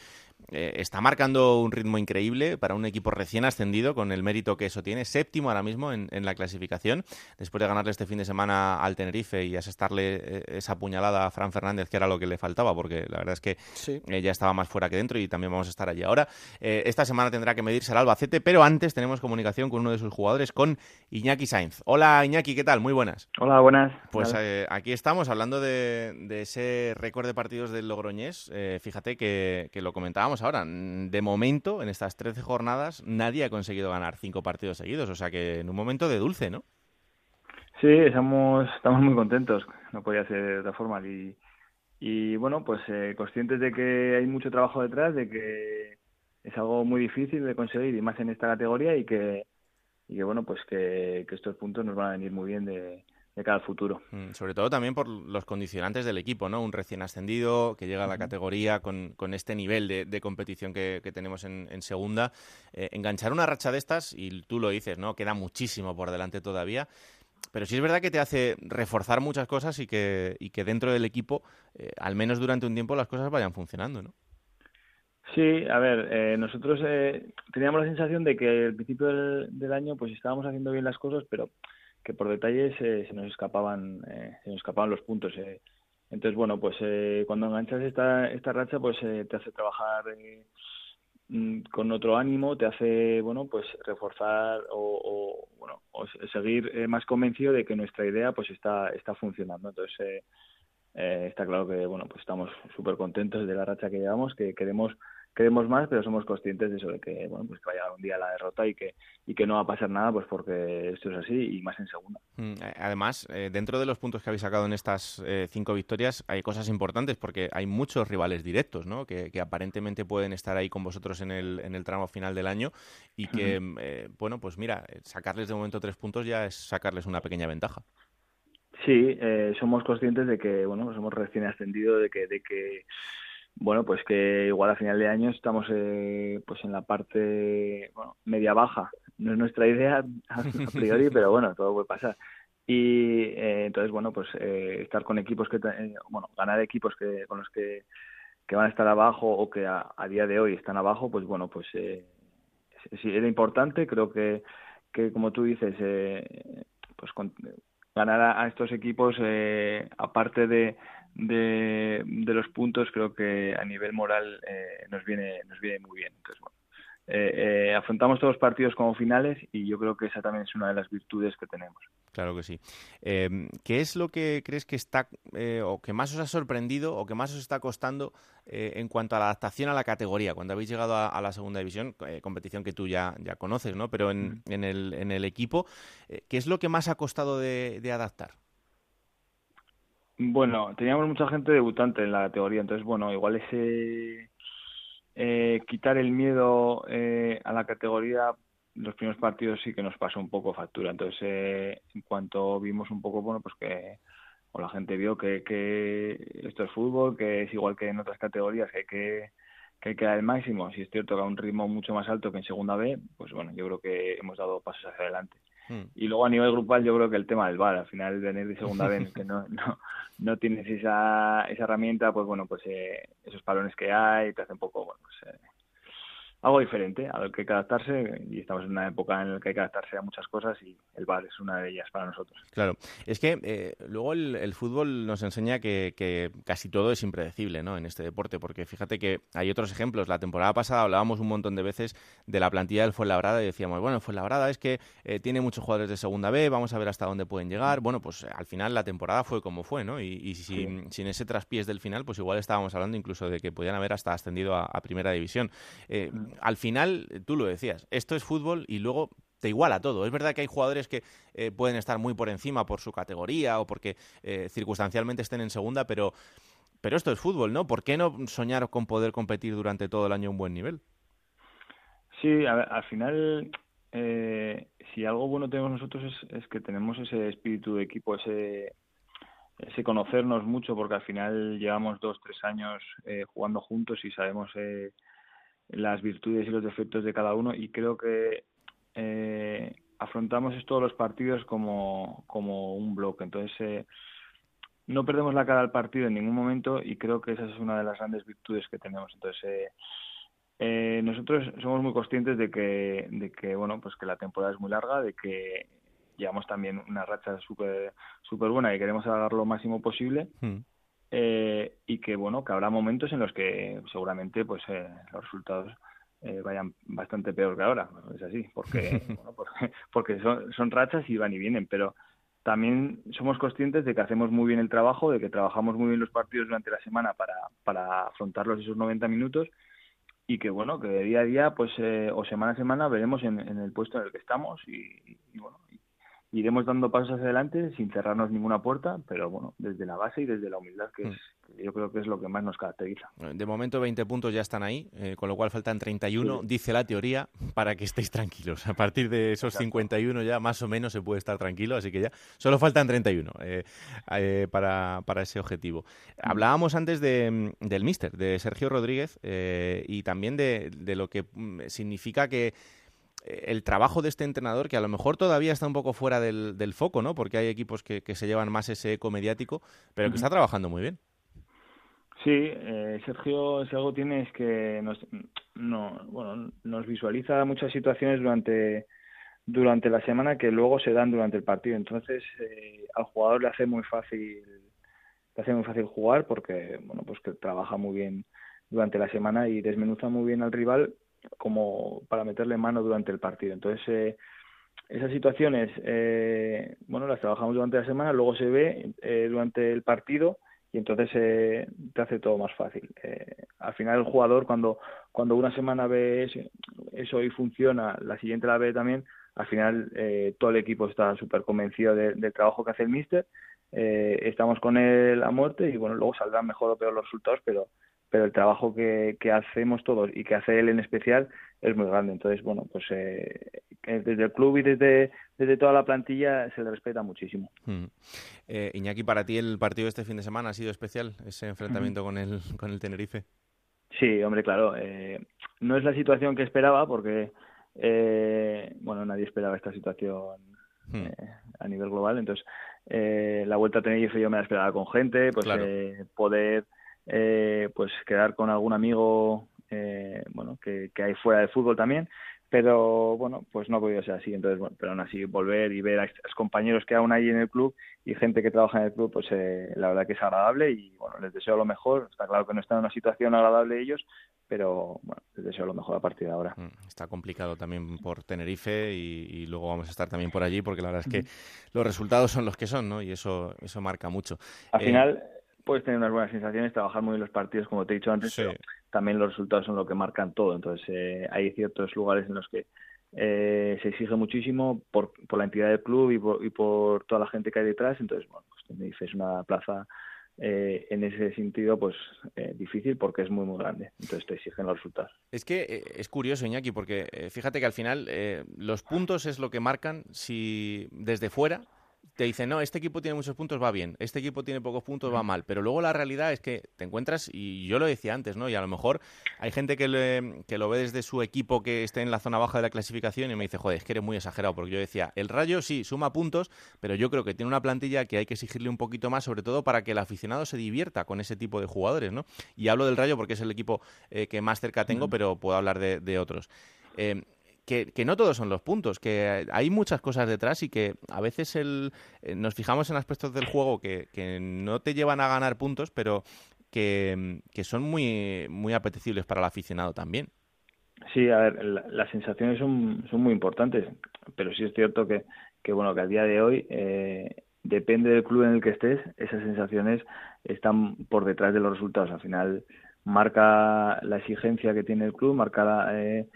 eh, está marcando un ritmo increíble para un equipo recién ascendido con el mérito que eso tiene. Séptimo ahora mismo en, en la clasificación, después de ganarle este fin de semana al Tenerife y asestarle eh, esa puñalada a Fran Fernández, que era lo que le faltaba, porque la verdad es que eh, ya estaba más fuera que dentro y también vamos a estar allí ahora. Eh, esta semana tendrá que medirse el Albacete, pero antes tenemos comunicación con uno de sus jugadores, con Iñaki Sainz. Hola Iñaki, ¿qué tal? Muy buenas. Hola, buenas. Pues eh, aquí estamos hablando de, de ese récord de partidos del Logroñés. Eh, fíjate que, que lo comentábamos ahora. De momento, en estas 13 jornadas, nadie ha conseguido ganar cinco partidos seguidos. O sea que en un momento de dulce, ¿no? Sí, estamos, estamos muy contentos, no podía ser de otra forma. Y, bueno, pues eh, conscientes de que hay mucho trabajo detrás, de que es algo muy difícil de conseguir y más en esta categoría y que, bueno, pues que estos puntos nos van a venir muy bien de, de cara al futuro. Mm, Sobre todo también por los condicionantes del equipo, ¿no? Un recién ascendido que llega a la categoría con, con este nivel de, de competición que, que tenemos en, en segunda. Eh, enganchar una racha de estas, y tú lo dices, ¿no? Queda muchísimo por delante todavía. Pero sí es verdad que te hace reforzar muchas cosas y que, y que dentro del equipo, eh, al menos durante un tiempo, las cosas vayan funcionando, ¿no? Sí, a ver, eh, nosotros eh, teníamos la sensación de que al principio del, del año pues estábamos haciendo bien las cosas, pero que por detalles eh, se nos escapaban eh, se nos escapaban los puntos. eh. Entonces, bueno, pues eh, cuando enganchas esta, esta racha, pues eh, te hace trabajar eh, mm, con otro ánimo, te hace, bueno, pues reforzar o, bueno, o se- seguir más convencido de que nuestra idea pues está, está funcionando. Entonces, está claro que, bueno, pues estamos súper contentos de la racha que llevamos, que queremos queremos más, pero somos conscientes de eso, de que, bueno, pues que va a llegar un día la derrota y que, y que no va a pasar nada, pues porque esto es así y más en segunda. Mm, eh, además, eh, dentro de los puntos que habéis sacado en estas eh, cinco victorias, hay cosas importantes porque hay muchos rivales directos, ¿no? Que, aparentemente pueden estar ahí con vosotros en el, en el tramo final del año y que, bueno, pues mira, sacarles de momento tres puntos ya es sacarles una pequeña ventaja. Sí, somos conscientes de que, bueno, somos recién ascendidos, de que, de que bueno, pues que igual a final de año estamos eh, pues en la parte bueno, media baja. No es nuestra idea a priori, pero bueno, todo puede pasar. Y eh, entonces, bueno, pues eh, estar con equipos que, bueno, ganar equipos que con los que, que van a estar abajo o que a, día de hoy están abajo, pues bueno, pues sí, era importante. Creo que, que como tú dices, pues ganar a estos equipos, aparte de de, de los puntos creo que a nivel moral eh, nos viene nos viene muy bien entonces bueno eh, eh, afrontamos todos los partidos como finales y yo creo que esa también es una de las virtudes que tenemos. Claro que sí. Em, ¿Qué es lo que crees que está o que más os ha sorprendido o que más os está costando en cuanto a la adaptación a la categoría cuando habéis llegado a, la segunda división, competición que tú ya, ya conoces, ¿no? Pero en, en, el, en el equipo, ¿qué es lo que más ha costado de adaptar? Bueno, teníamos mucha gente debutante en la categoría, entonces, bueno, igual ese eh, quitar el miedo eh, a la categoría, los primeros partidos sí que nos pasó un poco factura. Entonces, eh, en cuanto vimos un poco, bueno, pues que o la gente vio que, que esto es fútbol, que es igual que en otras categorías, que hay que, que hay que dar el máximo. Si es cierto que a un ritmo mucho más alto que en segunda B, pues bueno, yo creo que hemos dado pasos hacia adelante. Hmm. Y luego a nivel grupal yo creo que el tema del VAR, al final venir de segunda vez que no, no, no tienes esa, esa herramienta, pues bueno, pues eh, esos palones que hay te hace un poco, bueno, pues eh, algo diferente a lo que hay que adaptarse y estamos en una época en la que hay que adaptarse a muchas cosas y el bar es una de ellas para nosotros. Claro, es que eh, luego el, fútbol nos enseña que, que, casi todo es impredecible ¿no? en este deporte, porque fíjate que hay otros ejemplos. La temporada pasada hablábamos un montón de veces de la plantilla del Fuenlabrada y decíamos, bueno, el Fuenlabrada es que eh, tiene muchos jugadores de segunda B, vamos a ver hasta dónde pueden llegar. Bueno, pues al final la temporada fue como fue, ¿no? Y, sin, ese traspiés del final, pues igual estábamos hablando incluso de que podían haber hasta ascendido a, primera división. Eh, al final, tú lo decías, esto es fútbol y luego te iguala todo. Es verdad que hay jugadores que eh, pueden estar muy por encima por su categoría o porque eh, circunstancialmente estén en segunda, pero, pero esto es fútbol, ¿no? ¿Por qué no soñar con poder competir durante todo el año a un buen nivel? Sí, al final, eh, si algo bueno tenemos nosotros es, es, que tenemos ese espíritu de equipo, ese, ese conocernos mucho, porque al final llevamos dos, tres años jugando juntos y sabemos las virtudes y los defectos de cada uno y creo que eh, afrontamos todos los partidos como, como un bloque. Entonces, eh, no perdemos la cara al partido en ningún momento y creo que esa es una de las grandes virtudes que tenemos. Entonces, eh, eh, nosotros somos muy conscientes de que, de que, bueno, pues que la temporada es muy larga, de que llevamos también una racha súper super buena y queremos dar lo máximo posible. Hmm. Eh, y que bueno que habrá momentos en los que seguramente pues eh, los resultados eh, vayan bastante peor que ahora es así porque porque, son, son, rachas y van y vienen pero también somos conscientes de que hacemos muy bien el trabajo de que trabajamos muy bien los partidos durante la semana para para afrontarlos esos 90 minutos y que bueno que de día a día pues o semana a semana veremos en, el puesto en el que estamos y, y bueno iremos dando pasos hacia adelante sin cerrarnos ninguna puerta, pero bueno, desde la base y desde la humildad, que, es, mm. yo creo que es lo que más nos caracteriza. De momento 20 puntos ya están ahí, eh, con lo cual faltan 31, dice la teoría, para que estéis tranquilos. A partir de esos 51 ya más o menos se puede estar tranquilo, así que ya solo faltan 31 eh, eh, para, para, ese objetivo. Hablábamos antes de, del míster, de Sergio Rodríguez, y también de, de lo que mm, significa que el trabajo de este entrenador, que a lo mejor todavía está un poco fuera del, del foco, ¿no? Porque hay equipos que, se llevan más ese eco mediático, pero que está trabajando muy bien. Sí, eh, Sergio, si algo tiene es que nos, no, bueno, nos visualiza muchas situaciones durante, durante la semana que luego se dan durante el partido. Entonces, eh, al jugador le hace muy fácil le hace muy fácil jugar porque bueno pues que trabaja muy bien durante la semana y desmenuza muy bien al rival como para meterle mano durante el partido. Entonces, eh, esas situaciones, eh, bueno, las trabajamos durante la semana, luego se ve eh, durante el partido y entonces eh, te hace todo más fácil. Eh, al final el jugador cuando, cuando una semana ve eso, y funciona, la siguiente la ve también, al final eh, todo el equipo está súper convencido del trabajo que hace el míster, estamos con él a muerte y bueno, luego saldrán mejor o peor los resultados, pero pero el trabajo que, que hacemos todos y que hace él en especial es muy grande. Entonces, bueno, pues eh, desde el club y desde, desde toda la plantilla se le respeta muchísimo. Mm. Eh, Iñaki, para ti el partido de este fin de semana ha sido especial, ese enfrentamiento con, el, con el Tenerife. Sí, hombre, claro. Eh, no es la situación que esperaba porque, eh, bueno, nadie esperaba esta situación hmm. a nivel global. Entonces, la vuelta a Tenerife yo me la esperaba con gente, pues poder eh, pues quedar con algún amigo eh, bueno que, que hay fuera del fútbol también. Pero bueno pues no ha podido ser así. Entonces bueno pero aún así volver y ver a los compañeros que aún hay en el club y gente que trabaja en el club pues eh, la verdad que es agradable y bueno les deseo lo mejor. Está claro que no están en una situación agradable ellos pero bueno les deseo lo mejor a partir de ahora. Mm, está complicado también por Tenerife y, luego vamos a estar también por allí porque la verdad es que los resultados son los que son no y eso eso marca mucho. Al final puedes tener unas buenas sensaciones, trabajar muy bien los partidos, como te he dicho antes, pero también los resultados son lo que marcan todo. Entonces, eh, hay ciertos lugares en los que eh, se exige muchísimo por, por la entidad del club y por, y por toda la gente que hay detrás. Entonces, bueno, pues es una plaza eh, en ese sentido, pues difícil porque es muy, muy grande. Entonces te exigen los resultados. Es que es curioso, Iñaki, porque fíjate que al final los puntos es lo que marcan si desde fuera te dicen, no, este equipo tiene muchos puntos, va bien, este equipo tiene pocos puntos, va mal. Pero luego la realidad es que te encuentras, y yo lo decía antes, ¿no? Y a lo mejor hay gente que, que lo ve desde su equipo que esté en la zona baja de la clasificación y me dice, joder, es que eres muy exagerado, porque yo decía, el Rayo sí, suma puntos, pero yo creo que tiene una plantilla que hay que exigirle un poquito más, sobre todo para que el aficionado se divierta con ese tipo de jugadores, ¿no? Y hablo del Rayo porque es el equipo eh, que más cerca tengo, pero puedo hablar de, de otros. Eh, que, no todos son los puntos, que hay muchas cosas detrás y que a veces el, eh, nos fijamos en aspectos del juego que, no te llevan a ganar puntos, pero que, son muy, muy apetecibles para el aficionado también. Sí, a ver, las sensaciones son, son muy importantes, pero sí es cierto que, que bueno, que al día de hoy eh, depende del club en el que estés, esas sensaciones están por detrás de los resultados. Al final marca la exigencia que tiene el club, marca la, eh,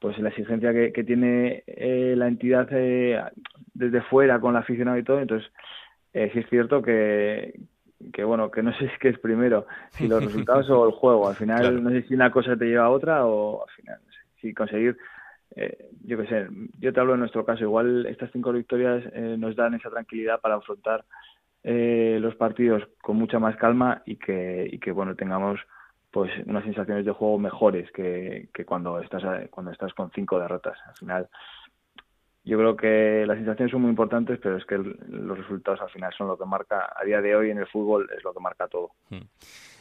pues la exigencia que, que tiene eh, la entidad eh, desde fuera con la aficionado y todo, entonces eh, sí es cierto que, que bueno, que no sé si es primero, si los resultados o el juego, al final no sé si una cosa te lleva a otra o al final, si conseguir, eh, yo qué sé, yo te hablo en nuestro caso, igual estas cinco victorias nos dan esa tranquilidad para afrontar los partidos con mucha más calma y que, y que bueno, tengamos pues unas sensaciones de juego mejores que, que cuando estás cuando estás con cinco derrotas al final yo creo que las sensaciones son muy importantes pero es que los resultados al final son lo que marca a día de hoy en el fútbol es lo que marca todo hmm.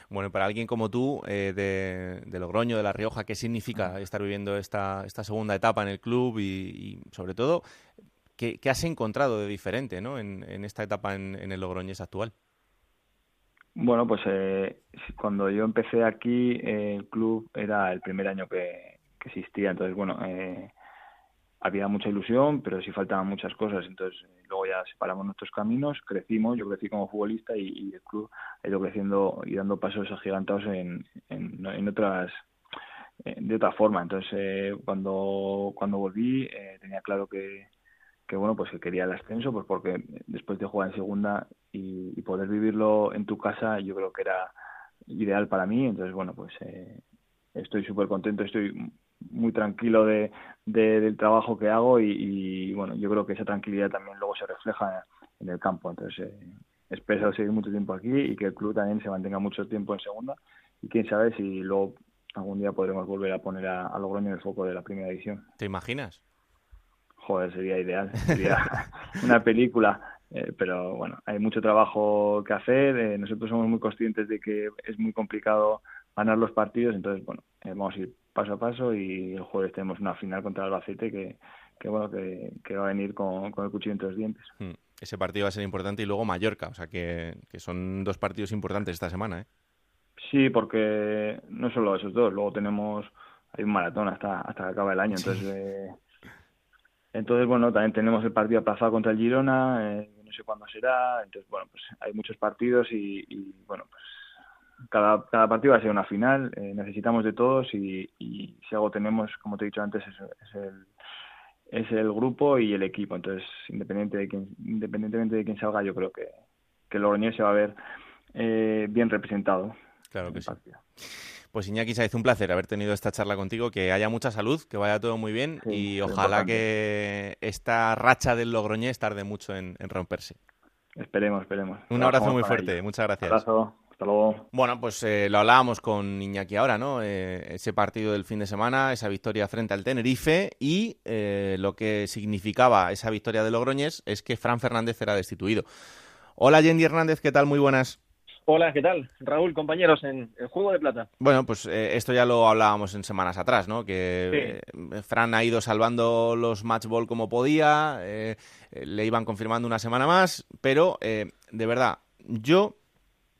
Bueno, para alguien como tú, eh, de, de, Logroño, de La Rioja, ¿qué significa estar viviendo esta, esta segunda etapa en el club y, sobre todo, ¿qué, has encontrado de diferente ¿no? en, en esta etapa en, en el Logroñés actual? Bueno, pues eh, cuando yo empecé aquí, eh, el club era el primer año que, existía, entonces, bueno, eh, había mucha ilusión, pero sí faltaban muchas cosas, entonces luego ya separamos nuestros caminos, crecimos, yo crecí como futbolista y, el club ha ido creciendo y dando pasos agigantados en, en, en otras de otra forma. Entonces cuando cuando volví tenía claro que, que bueno pues que quería el ascenso pues porque después de jugar en segunda y, poder vivirlo en tu casa yo creo que era ideal para mí. Entonces bueno pues eh, estoy súper contento estoy muy tranquilo de, del trabajo que hago y, bueno yo creo que esa tranquilidad también luego se refleja en el campo. Entonces eh, espero seguir mucho tiempo aquí y que el club también se mantenga mucho tiempo en segunda. Y quién sabe si luego algún día podremos volver a poner a, a Logroño en el foco de la primera división. ¿te imaginas? Joder, sería ideal, sería una película. Eh, pero bueno, hay mucho trabajo que hacer. Eh, nosotros somos muy conscientes de que es muy complicado ganar los partidos, entonces bueno, eh, vamos a ir paso a paso y el jueves tenemos una final contra el Albacete que, que bueno, que, que, va a venir con, con el cuchillo entre los dientes. Hmm. Ese partido va a ser importante y luego Mallorca, o sea que, que son dos partidos importantes esta semana, ¿eh? Sí, porque no solo esos dos, luego tenemos hay un maratón hasta hasta que acaba el año, entonces entonces, bueno, también tenemos el partido aplazado contra el Girona, eh, no sé cuándo será, entonces, bueno, pues hay muchos partidos y, y bueno, pues cada, cada partido va a ser una final, eh, necesitamos de todos y, y, si algo tenemos, como te he dicho antes, es, es, el, es el grupo y el equipo. Entonces, independiente de quién, independientemente de quién salga, yo creo que, que Logroñés se va a ver eh, bien representado. Claro que sí. Pues Iñaki Saiz, un placer haber tenido esta charla contigo, que haya mucha salud, que vaya todo muy bien sí, y ojalá que esta racha del Logroñés tarde mucho en, en romperse. Esperemos, esperemos. Un abrazo muy fuerte, ello. muchas gracias. Abrazo. Hasta luego. Bueno, pues eh, lo hablábamos con Iñaki ahora, ¿no? Eh, ese partido del fin de semana, esa victoria frente al Tenerife y eh, lo que significaba esa victoria de Logroñés es que Fran Fernández era destituido. Hola, Yendi Hernández, ¿qué tal? Muy buenas. Hola, ¿qué tal? Raúl, compañeros, en el Juego de Plata. Bueno, pues eh, esto ya lo hablábamos en semanas atrás, ¿no? Que sí. eh, Fran ha ido salvando los match ball como podía, eh, le iban confirmando una semana más, pero de verdad, yo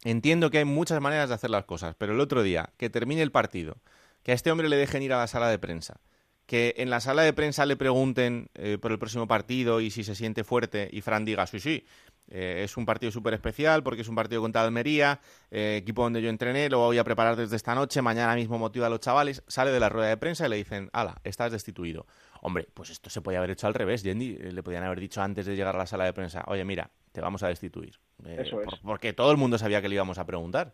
entiendo que hay muchas maneras de hacer las cosas, pero el otro día, que termine el partido, que a este hombre le dejen ir a la sala de prensa, que en la sala de prensa le pregunten eh, por el próximo partido y si se siente fuerte y Fran diga, sí, sí, eh, es un partido súper especial porque es un partido contra Almería, eh, equipo donde yo entrené, lo voy a preparar desde esta noche, mañana mismo motiva a los chavales, sale de la rueda de prensa y le dicen, ala, estás destituido. Hombre, pues esto se podía haber hecho al revés, Yendi, le podían haber dicho antes de llegar a la sala de prensa, oye, mira, te vamos a destituir. Eso es. Por, porque todo el mundo sabía que le íbamos a preguntar.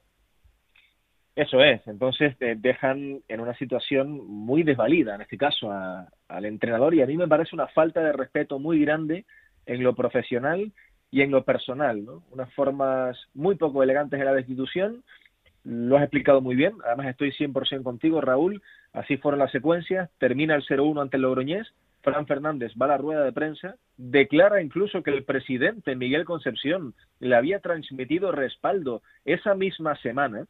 Eso es, entonces dejan en una situación muy desvalida, en este caso, a, al entrenador, y a mí me parece una falta de respeto muy grande en lo profesional y en lo personal, ¿no? Unas formas muy poco elegantes de la destitución, lo has explicado muy bien, además estoy 100% contigo, Raúl, así fueron las secuencias, termina el 0-1 ante el Fran Fernández va a la rueda de prensa, declara incluso que el presidente Miguel Concepción le había transmitido respaldo esa misma semana,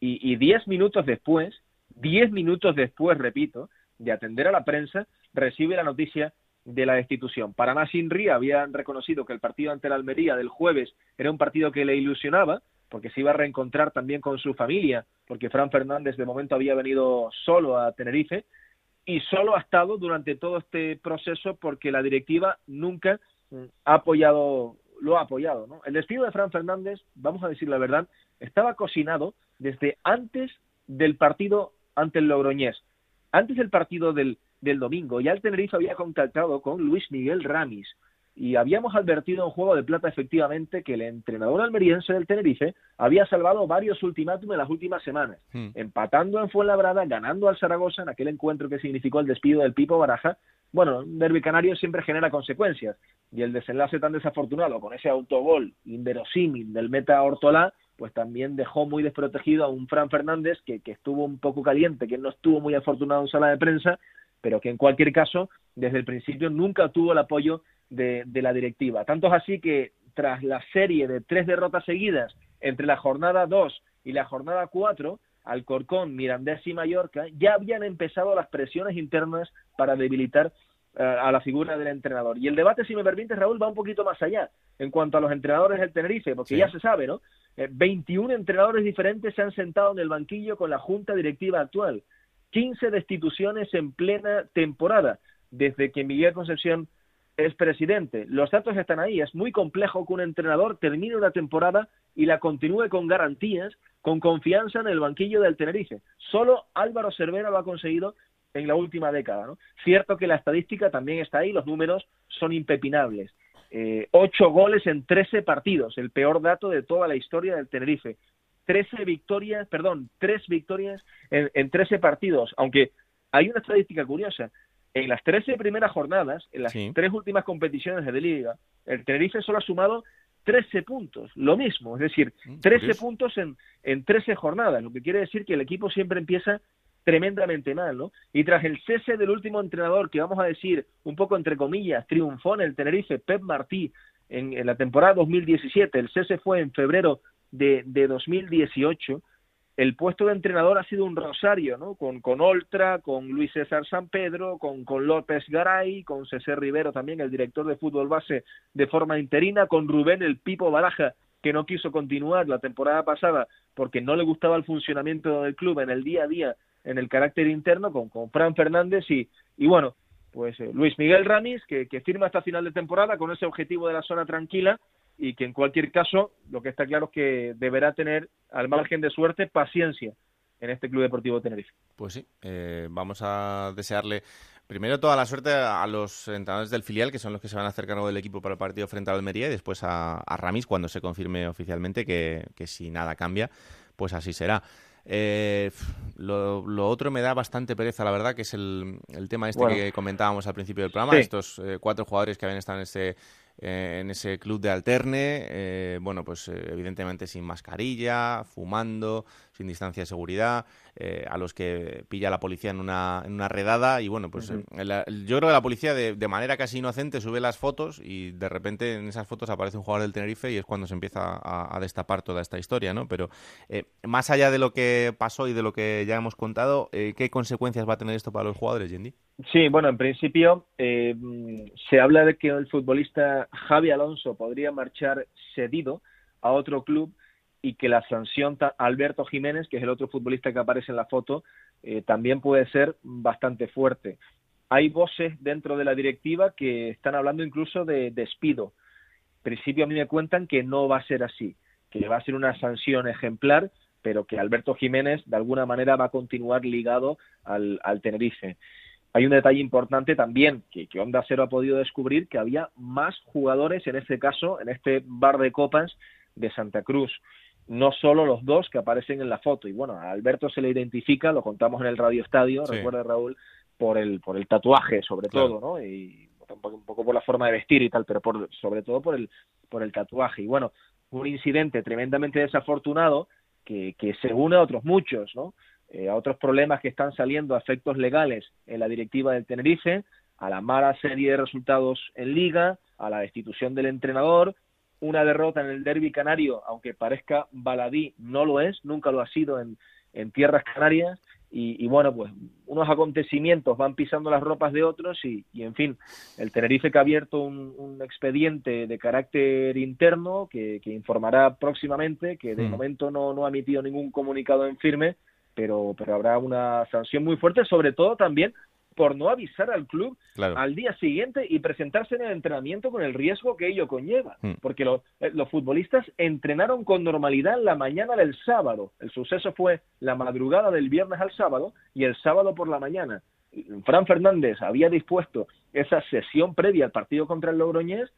y, y diez minutos después, diez minutos después, repito, de atender a la prensa, recibe la noticia de la destitución. Paraná Sinri había reconocido que el partido ante la Almería del jueves era un partido que le ilusionaba, porque se iba a reencontrar también con su familia, porque Fran Fernández de momento había venido solo a Tenerife, y solo ha estado durante todo este proceso porque la directiva nunca ha apoyado, lo ha apoyado. ¿no? El despido de Fran Fernández, vamos a decir la verdad, estaba cocinado desde antes del partido ante el Logroñés. Antes del partido del, del domingo, ya el Tenerife había contactado con Luis Miguel Ramis y habíamos advertido en Juego de Plata efectivamente que el entrenador almeriense del Tenerife había salvado varios ultimátum en las últimas semanas, hmm. empatando en Fuenlabrada, ganando al Zaragoza en aquel encuentro que significó el despido del Pipo Baraja. Bueno, un derbi canario siempre genera consecuencias y el desenlace tan desafortunado con ese autogol inverosímil del meta Ortolá pues también dejó muy desprotegido a un Fran Fernández que, que estuvo un poco caliente, que no estuvo muy afortunado en sala de prensa, pero que en cualquier caso, desde el principio nunca tuvo el apoyo de, de, la directiva. Tanto es así que tras la serie de tres derrotas seguidas entre la jornada 2 y la jornada 4, Alcorcón, Mirandés y Mallorca ya habían empezado las presiones internas para debilitar uh, a la figura del entrenador. Y el debate, si me permite, Raúl, va un poquito más allá en cuanto a los entrenadores del Tenerife, porque sí. ya se sabe, ¿no? Eh, 21 entrenadores diferentes se han sentado en el banquillo con la junta directiva actual. 15 destituciones en plena temporada, desde que Miguel Concepción es presidente. Los datos están ahí. Es muy complejo que un entrenador termine una temporada y la continúe con garantías, con confianza en el banquillo del Tenerife. Solo Álvaro Cervera lo ha conseguido en la última década. Cierto que la estadística también está ahí, los números son impepinables. Eh, ocho goles en trece partidos, el peor dato de toda la historia del Tenerife. Trece victorias, perdón, tres victorias en, en 13 partidos, aunque hay una estadística curiosa en las 13 primeras jornadas, en las sí. tres últimas competiciones de liga, el Tenerife solo ha sumado 13 puntos, lo mismo, es decir, 13 puntos en, en 13 jornadas, lo que quiere decir que el equipo siempre empieza tremendamente mal, ¿no? Y tras el cese del último entrenador, que vamos a decir, un poco entre comillas, triunfó en el Tenerife, Pep Martí, en, en la temporada 2017, el cese fue en febrero de, de 2018, el puesto de entrenador ha sido un rosario, ¿no? Con, con Oltra, con Luis César San Pedro, con, con López Garay, con César Rivero también, el director de fútbol base de forma interina, con Rubén el Pipo Baraja, que no quiso continuar la temporada pasada porque no le gustaba el funcionamiento del club en el día a día, en el carácter interno, con, con Fran Fernández y, y bueno, pues eh, Luis Miguel Ramis, que, que firma hasta final de temporada con ese objetivo de la zona tranquila, y que en cualquier caso lo que está claro es que deberá tener al margen de suerte paciencia en este Club Deportivo Tenerife. Pues sí, eh, vamos a desearle primero toda la suerte a los entrenadores del filial, que son los que se van a hacer cargo del equipo para el partido frente a Almería, y después a, Ramis cuando se confirme oficialmente que, si nada cambia, pues así será. Eh, lo, otro me da bastante pereza, la verdad, que es el, tema este que comentábamos al principio del programa, estos eh, cuatro jugadores que habían estado en este eh, en ese club de alterne, eh, bueno, pues eh, evidentemente sin mascarilla, fumando, sin distancia de seguridad, a los que pilla la policía en una, en una redada y bueno, pues yo creo que la policía de, de, manera casi inocente sube las fotos y de repente en esas fotos aparece un jugador del Tenerife y es cuando se empieza a, destapar toda esta historia, ¿no? Pero más allá de lo que pasó y de lo que ya hemos contado, ¿qué consecuencias va a tener esto para los jugadores, Yendi? Sí, bueno, en principio se habla de que el futbolista Javi Alonso podría marchar cedido a otro club y que la sanción Alberto Jiménez, que es el otro futbolista que aparece en la foto, eh, también puede ser bastante fuerte. Hay voces dentro de la directiva que están hablando incluso de despido. En principio a mí me cuentan que no va a ser así, que va a ser una sanción ejemplar, pero que Alberto Jiménez de alguna manera va a continuar ligado al, al Tenerife. Hay un detalle importante también que, que, Onda Cero ha podido descubrir que había más jugadores en este caso, en este bar de copas de Santa Cruz. No solo los dos que aparecen en la foto. Y bueno, a Alberto se le identifica, lo contamos en el Radio Estadio, recuerda Raúl, por el, por el tatuaje sobre todo, ¿no? Y un poco, por la forma de vestir y tal, pero por, sobre todo por el, por el tatuaje. Y bueno, un incidente tremendamente desafortunado que, que se une a otros muchos, ¿no? Eh, a otros problemas que están saliendo a efectos legales en la directiva del Tenerife, a la mala serie de resultados en liga, a la destitución del entrenador, una derrota en el derby canario, aunque parezca baladí, no lo es, nunca lo ha sido en, en tierras canarias, y, bueno, pues unos acontecimientos van pisando las ropas de otros y, en fin, el Tenerife que ha abierto un, expediente de carácter interno que, informará próximamente, que de mm. momento no, no ha emitido ningún comunicado en firme, pero, pero habrá una sanción muy fuerte, sobre todo también por no avisar al club al día siguiente y presentarse en el entrenamiento con el riesgo que ello conlleva. Hmm. Porque eh, los futbolistas entrenaron con normalidad la mañana del sábado. El suceso fue la madrugada del viernes al sábado y el sábado por la mañana. Fran Fernández había dispuesto esa sesión previa al partido contra el Logroñés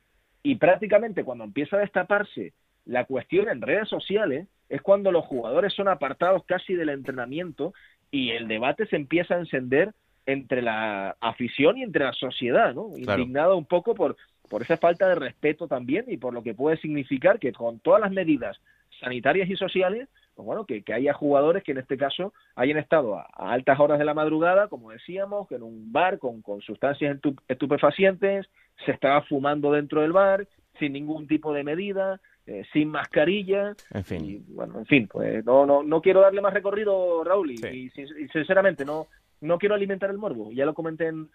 y prácticamente cuando empieza a destaparse la cuestión en redes sociales es cuando los jugadores son apartados casi del entrenamiento y el debate se empieza a encender entre la afición y entre la sociedad, ¿no? Indignado un poco por, por esa falta de respeto también y por lo que puede significar que con todas las medidas sanitarias y sociales, pues bueno, que, haya jugadores que en este caso hayan estado a, altas horas de la madrugada, como decíamos, que en un bar con, con sustancias estupefacientes, se estaba fumando dentro del bar, sin ningún tipo de medida, eh, sin mascarilla. En fin. bueno, en fin, pues no, no, no quiero darle más recorrido, Raúl, y, sinceramente no, no quiero alimentar el morbo. Ya lo comenté en,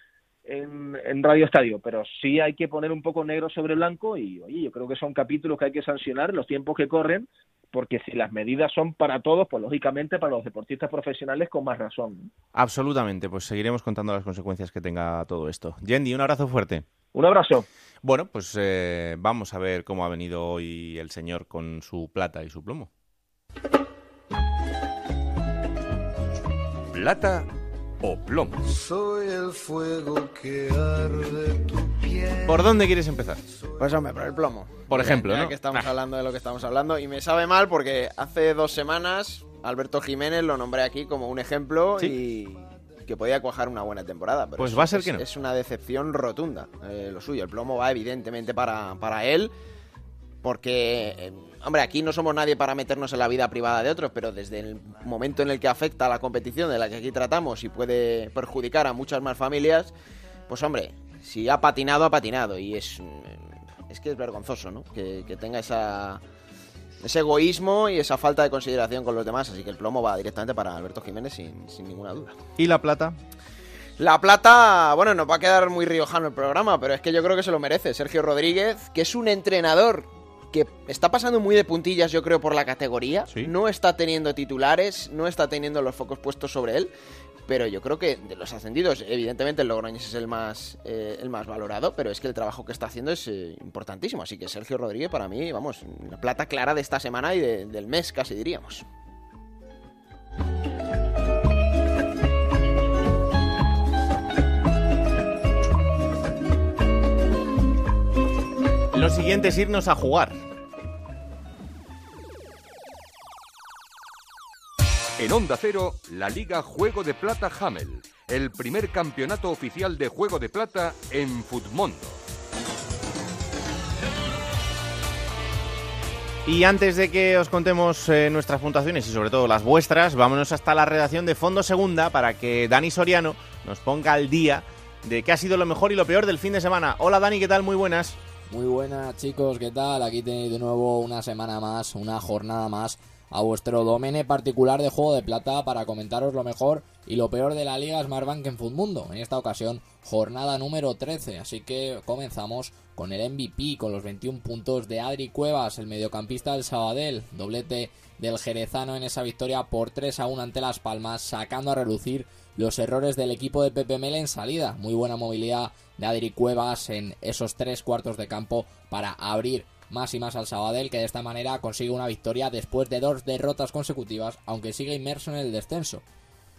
en, Radio Estadio, pero sí hay que poner un poco negro sobre blanco y, oye, yo creo que son capítulos que hay que sancionar en los tiempos que corren, porque si las medidas son para todos, pues lógicamente para los deportistas profesionales con más razón. Absolutamente, pues seguiremos contando las consecuencias que tenga todo esto. Yendi, un abrazo fuerte. Un abrazo. Bueno, pues eh, vamos a ver cómo ha venido hoy el señor con su plata y su plomo. Plata o plomo. Soy el fuego que arde tu piel. ¿Por dónde quieres empezar? Pues hombre, por el plomo. Por ejemplo, ¿no? que estamos ah. hablando de lo que estamos hablando y me sabe mal porque hace dos semanas Alberto Jiménez lo nombré aquí como un ejemplo y que podía cuajar una buena temporada. Pero pues va a ser es, que no. Es una decepción rotunda eh, lo suyo. El plomo va evidentemente para, para él, porque, eh, hombre, aquí no somos nadie para meternos en la vida privada de otros, pero desde el momento en el que afecta a la competición de la que aquí tratamos y puede perjudicar a muchas más familias, pues hombre, si ha patinado, ha patinado. Y es, es que es vergonzoso, ¿no? que, que tenga esa ese egoísmo y esa falta de consideración con los demás. Así que el plomo va directamente para Alberto Jiménez sin, ninguna duda. ¿Y la plata? La plata, bueno, nos va a quedar muy riojano el programa, pero es que yo creo que se lo merece. Sergio Rodríguez, que es un entrenador que está pasando muy de puntillas, yo creo, por la categoría. No está teniendo titulares, no está teniendo los focos puestos sobre él. pero yo creo que de los ascendidos, evidentemente el Logroñés es el más, eh, el más valorado, pero es que el trabajo que está haciendo es eh, importantísimo. Así que Sergio Rodríguez para mí, vamos, la plata clara de esta semana y de- del mes casi diríamos. Lo siguiente es irnos a jugar. En Onda Cero, la Liga Juego de Plata Hamel, el primer campeonato oficial de Juego de Plata en Futmundo. Y antes de que os contemos eh, nuestras puntuaciones y sobre todo las vuestras, vámonos hasta la redacción de Fondo Segunda para que Dani Soriano nos ponga al día de qué ha sido lo mejor y lo peor del fin de semana. Hola Dani, ¿qué tal? Muy buenas. Muy buenas chicos, ¿qué tal? Aquí tenéis de nuevo una semana más, una jornada más a vuestro domene particular de Juego de Plata para comentaros lo mejor y lo peor de la Liga Smartbank en Futmundo. En esta ocasión, jornada número 13, así que comenzamos con el MVP, con los 21 puntos de Adri Cuevas, el mediocampista del Sabadell, doblete del Jerezano en esa victoria por 3 a 1 ante Las Palmas, sacando a relucir los errores del equipo de Pepe Mel en salida. Muy buena movilidad de Adri Cuevas en esos tres cuartos de campo para abrir más y más al Sabadell, que de esta manera consigue una victoria después de dos derrotas consecutivas, aunque sigue inmerso en el descenso.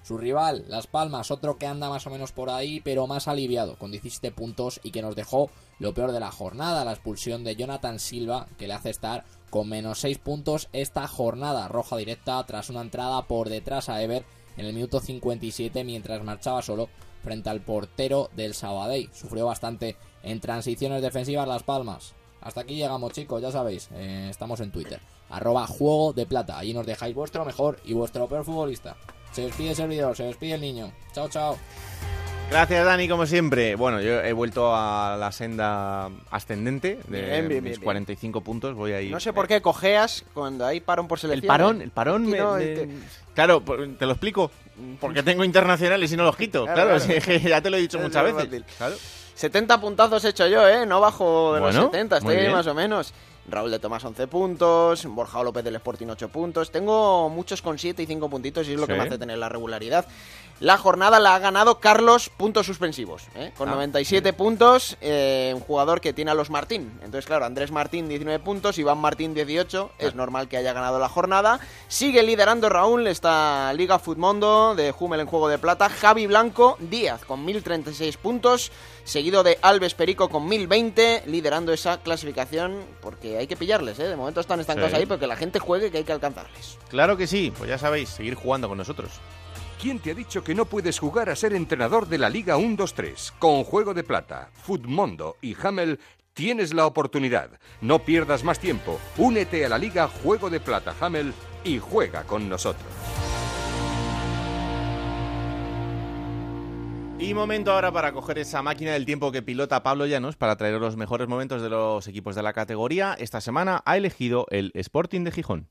Su rival, Las Palmas, otro que anda más o menos por ahí, pero más aliviado, con 17 puntos y que nos dejó lo peor de la jornada, la expulsión de Jonathan Silva, que le hace estar con menos 6 puntos esta jornada, roja directa tras una entrada por detrás a Ever en el minuto 57 mientras marchaba solo frente al portero del Sabadell. Sufrió bastante en transiciones defensivas Las Palmas. Hasta aquí llegamos chicos, ya sabéis, eh, estamos en Twitter. Arroba juego de plata, allí nos dejáis vuestro mejor y vuestro peor futbolista. Se despide el servidor, se despide el niño. Chao, chao. Gracias Dani, como siempre. Bueno, yo he vuelto a la senda ascendente de Bien, bien, mis bien, 45 puntos. Voy ahí. No sé por qué cojeas cuando hay parón por El selección. parón, ¿eh? el parón me- no, me- te- Claro, te lo explico. Porque tengo internacionales y no los quito. Claro, Claro, claro. sí, es que ya te lo he dicho Es muchas veces. Claro. 70 puntazos he hecho yo, ¿eh? No bajo de Bueno, los 70, muy estoy más o menos. Raúl de Tomás 11 puntos, Borja López del Sporting 8 puntos. Tengo muchos con 7 y 5 puntitos y es lo que Sí. me hace tener la regularidad. La jornada la ha ganado Carlos, puntos suspensivos, ¿eh? con Ah, 97 puntos, eh, un jugador que tiene a los Martín. Entonces, claro, Andrés Martín 19 puntos, Iván Martín 18, es normal que haya ganado la jornada. Sigue liderando Raúl esta Liga Futmundo de Hummel en juego de plata. Javi Blanco Díaz con 1036 puntos, seguido de Alves Perico con 1020, liderando esa clasificación porque hay que pillarles, ¿eh? de momento están estancados Sí. ahí porque la gente juegue que hay que alcanzarles. Claro que sí, pues ya sabéis, seguir jugando con nosotros. ¿Quién te ha dicho que no puedes jugar a ser entrenador de la Liga 1-2-3? Con Juego de Plata, Futmundo y Hamel tienes la oportunidad. No pierdas más tiempo. Únete a la Liga Juego de Plata Hamel y juega con nosotros. Y momento ahora para coger esa máquina del tiempo que pilota Pablo Llanos para traer los mejores momentos de los equipos de la categoría. Esta semana ha elegido el Sporting de Gijón.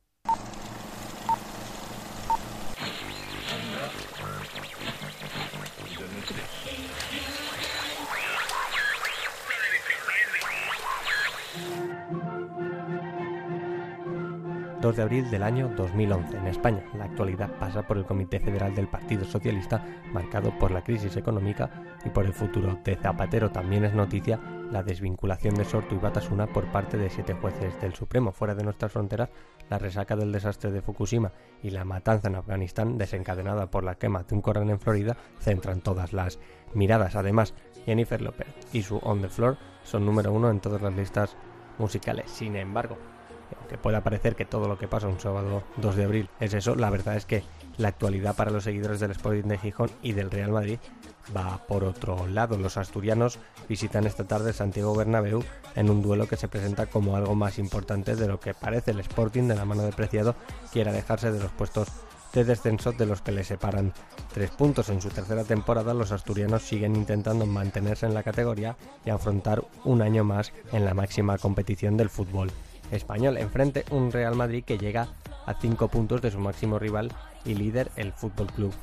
...2 de abril del año 2011 en España. La actualidad pasa por el Comité Federal del Partido Socialista, marcado por la crisis económica y por el futuro de Zapatero. También es noticia la desvinculación de Sortu y Batasuna por parte de siete jueces del Supremo. Fuera de nuestras fronteras, la resaca del desastre de Fukushima y la matanza en Afganistán, desencadenada por la quema de un Corán en Florida, centran todas las miradas. Además, Jennifer López y su On the Floor son número uno en todas las listas musicales. Sin embargo, aunque pueda parecer que todo lo que pasa un sábado 2 de abril es eso, la verdad es que la actualidad para los seguidores del Sporting de Gijón y del Real Madrid va por otro lado. Los asturianos visitan esta tarde Santiago Bernabéu en un duelo que se presenta como algo más importante de lo que parece el Sporting de la mano de Preciado quiere alejarse de los puestos de descenso de los que le separan tres puntos. En su tercera temporada los asturianos siguen intentando mantenerse en la categoría y afrontar un año más en la máxima competición del fútbol español. Enfrente un Real Madrid que llega a 5 puntos de su máximo rival y líder el Fútbol Club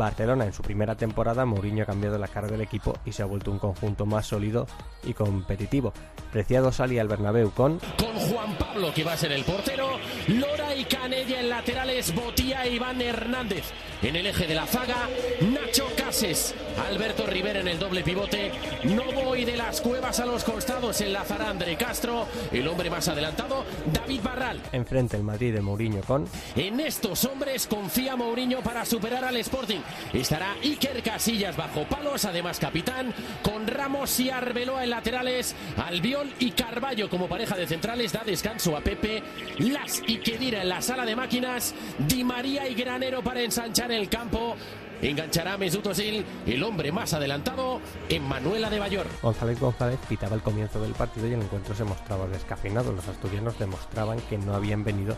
Barcelona. En su primera temporada Mourinho ha cambiado la cara del equipo y se ha vuelto un conjunto más sólido y competitivo. Preciado salía al Bernabéu con con Juan Pablo que va a ser el portero, Lora y Canella en laterales, Botía e Iván Hernández. En el eje de la zaga, Nacho Cases, Alberto Rivera en el doble pivote, Novo y de las cuevas a los costados enlazará André Castro, el hombre más adelantado, David Barral. Enfrente el Madrid de Mourinho con... En estos hombres confía Mourinho para superar al Sporting. Estará Iker Casillas bajo palos, además capitán, con Ramos y Arbeloa en laterales, Albiol y Carballo como pareja de centrales, da descanso a Pepe, Las y Kedira en la sala de máquinas, Di María y Granero para ensanchar el campo. Enganchará a Mesut Özil, el hombre más adelantado, en Manuela de Bayor. González González pitaba el comienzo del partido y el encuentro se mostraba descafeinado. Los asturianos demostraban que no habían venido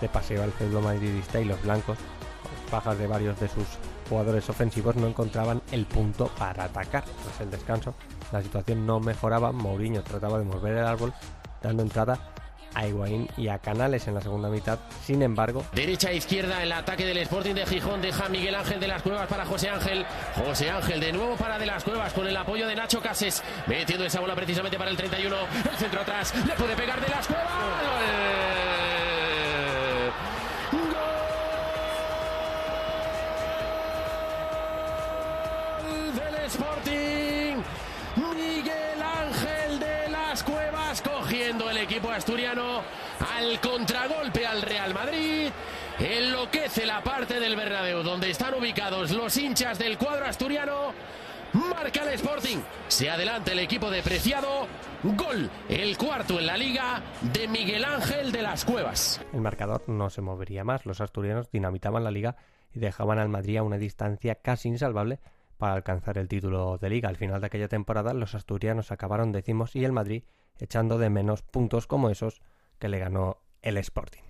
de paseo al fútbol madridista y los blancos, bajas de varios de sus jugadores ofensivos, no encontraban el punto para atacar. Tras el descanso, la situación no mejoraba. Mourinho trataba de mover el árbol, dando entrada a Higuaín y a Canales en la segunda mitad. Sin embargo, Derecha e izquierda el ataque del Sporting de Gijón deja Miguel Ángel de las Cuevas para José Ángel. José Ángel de nuevo para de las Cuevas con el apoyo de Nacho Cases. Metiendo esa bola precisamente para el 31. El centro atrás. Le puede pegar de las Cuevas. Asturiano al contragolpe al Real Madrid. Enloquece la parte del Bernabéu donde están ubicados los hinchas del cuadro asturiano. Marca el Sporting. Se adelanta el equipo de Preciado. Gol, el cuarto en la liga de Miguel Ángel de las Cuevas. el marcador no se movería más. Los asturianos dinamitaban la liga y dejaban al Madrid a una distancia casi insalvable para alcanzar el título de liga. Al final de aquella temporada los asturianos acabaron décimos y el Madrid echando de menos puntos como esos que le ganó el Sporting.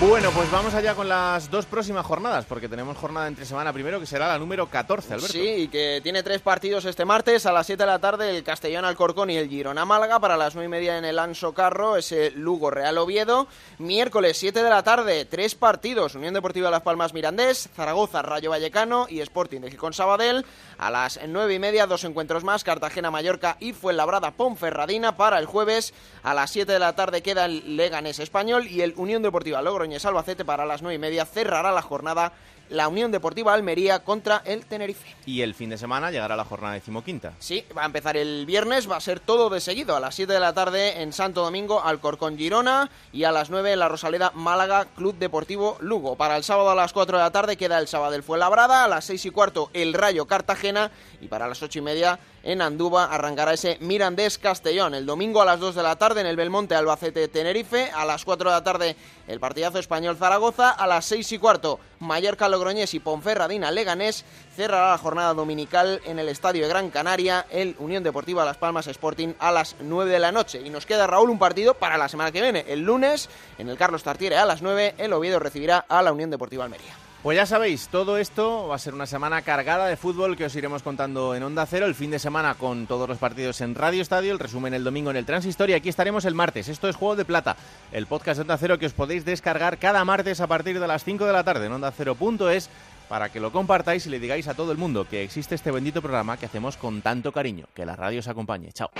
Bueno, pues vamos allá con las dos próximas jornadas, porque tenemos jornada entre semana primero que será la número 14, Alberto. Sí, y que tiene tres partidos este martes a las 7 de la tarde, el Castellón Alcorcón y el Girona Málaga, para las 9 y media en el Anso Carro, ese Lugo Real Oviedo. Miércoles 7 de la tarde, tres partidos, Unión Deportiva Las Palmas Mirandés, Zaragoza Rayo Vallecano y Sporting de Gijón Sabadell. A las 9 y media, dos encuentros más, Cartagena Mallorca y Fuenlabrada Ponferradina. Para el jueves, a las 7 de la tarde queda el Leganés Español y el Unión Deportiva Logroñés Albacete para las 9 y media cerrará la jornada la Unión Deportiva Almería contra el Tenerife. Y el fin de semana llegará la jornada decimoquinta. Sí, va a empezar el viernes, va a ser todo de seguido. A las 7 de la tarde en Santo Domingo, Alcorcón Girona. Y a las 9 en la Rosaleda Málaga, Club Deportivo Lugo. Para el sábado a las 4 de la tarde queda el sábado del Fuenlabrada. A las 6 y cuarto el Rayo Cartagena. Y para las 8 y media en Andúba arrancará ese Mirandés Castellón. El domingo a las 2 de la tarde en el Belmonte Albacete Tenerife. A las 4 de la tarde el partidazo español Zaragoza. A las 6 y cuarto Mallorca Logroñés y Ponferradina Leganés. Cerrará la jornada dominical en el Estadio de Gran Canaria el Unión Deportiva Las Palmas Sporting a las 9 de la noche. Y nos queda, Raúl, un partido para la semana que viene. El lunes en el Carlos Tartiere a las 9 el Oviedo recibirá a la Unión Deportiva Almería. Pues ya sabéis, todo esto va a ser una semana cargada de fútbol que os iremos contando en Onda Cero, el fin de semana con todos los partidos en Radio Estadio, el resumen el domingo en el Transistor y aquí estaremos el martes. Esto es Juego de Plata, el podcast de Onda Cero que os podéis descargar cada martes a partir de las 5 de la tarde en ondacero.es para que lo compartáis y le digáis a todo el mundo que existe este bendito programa que hacemos con tanto cariño. Que la radio os acompañe. Chao.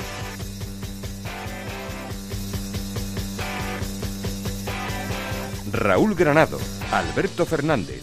Raúl Granado, Alberto Fernández,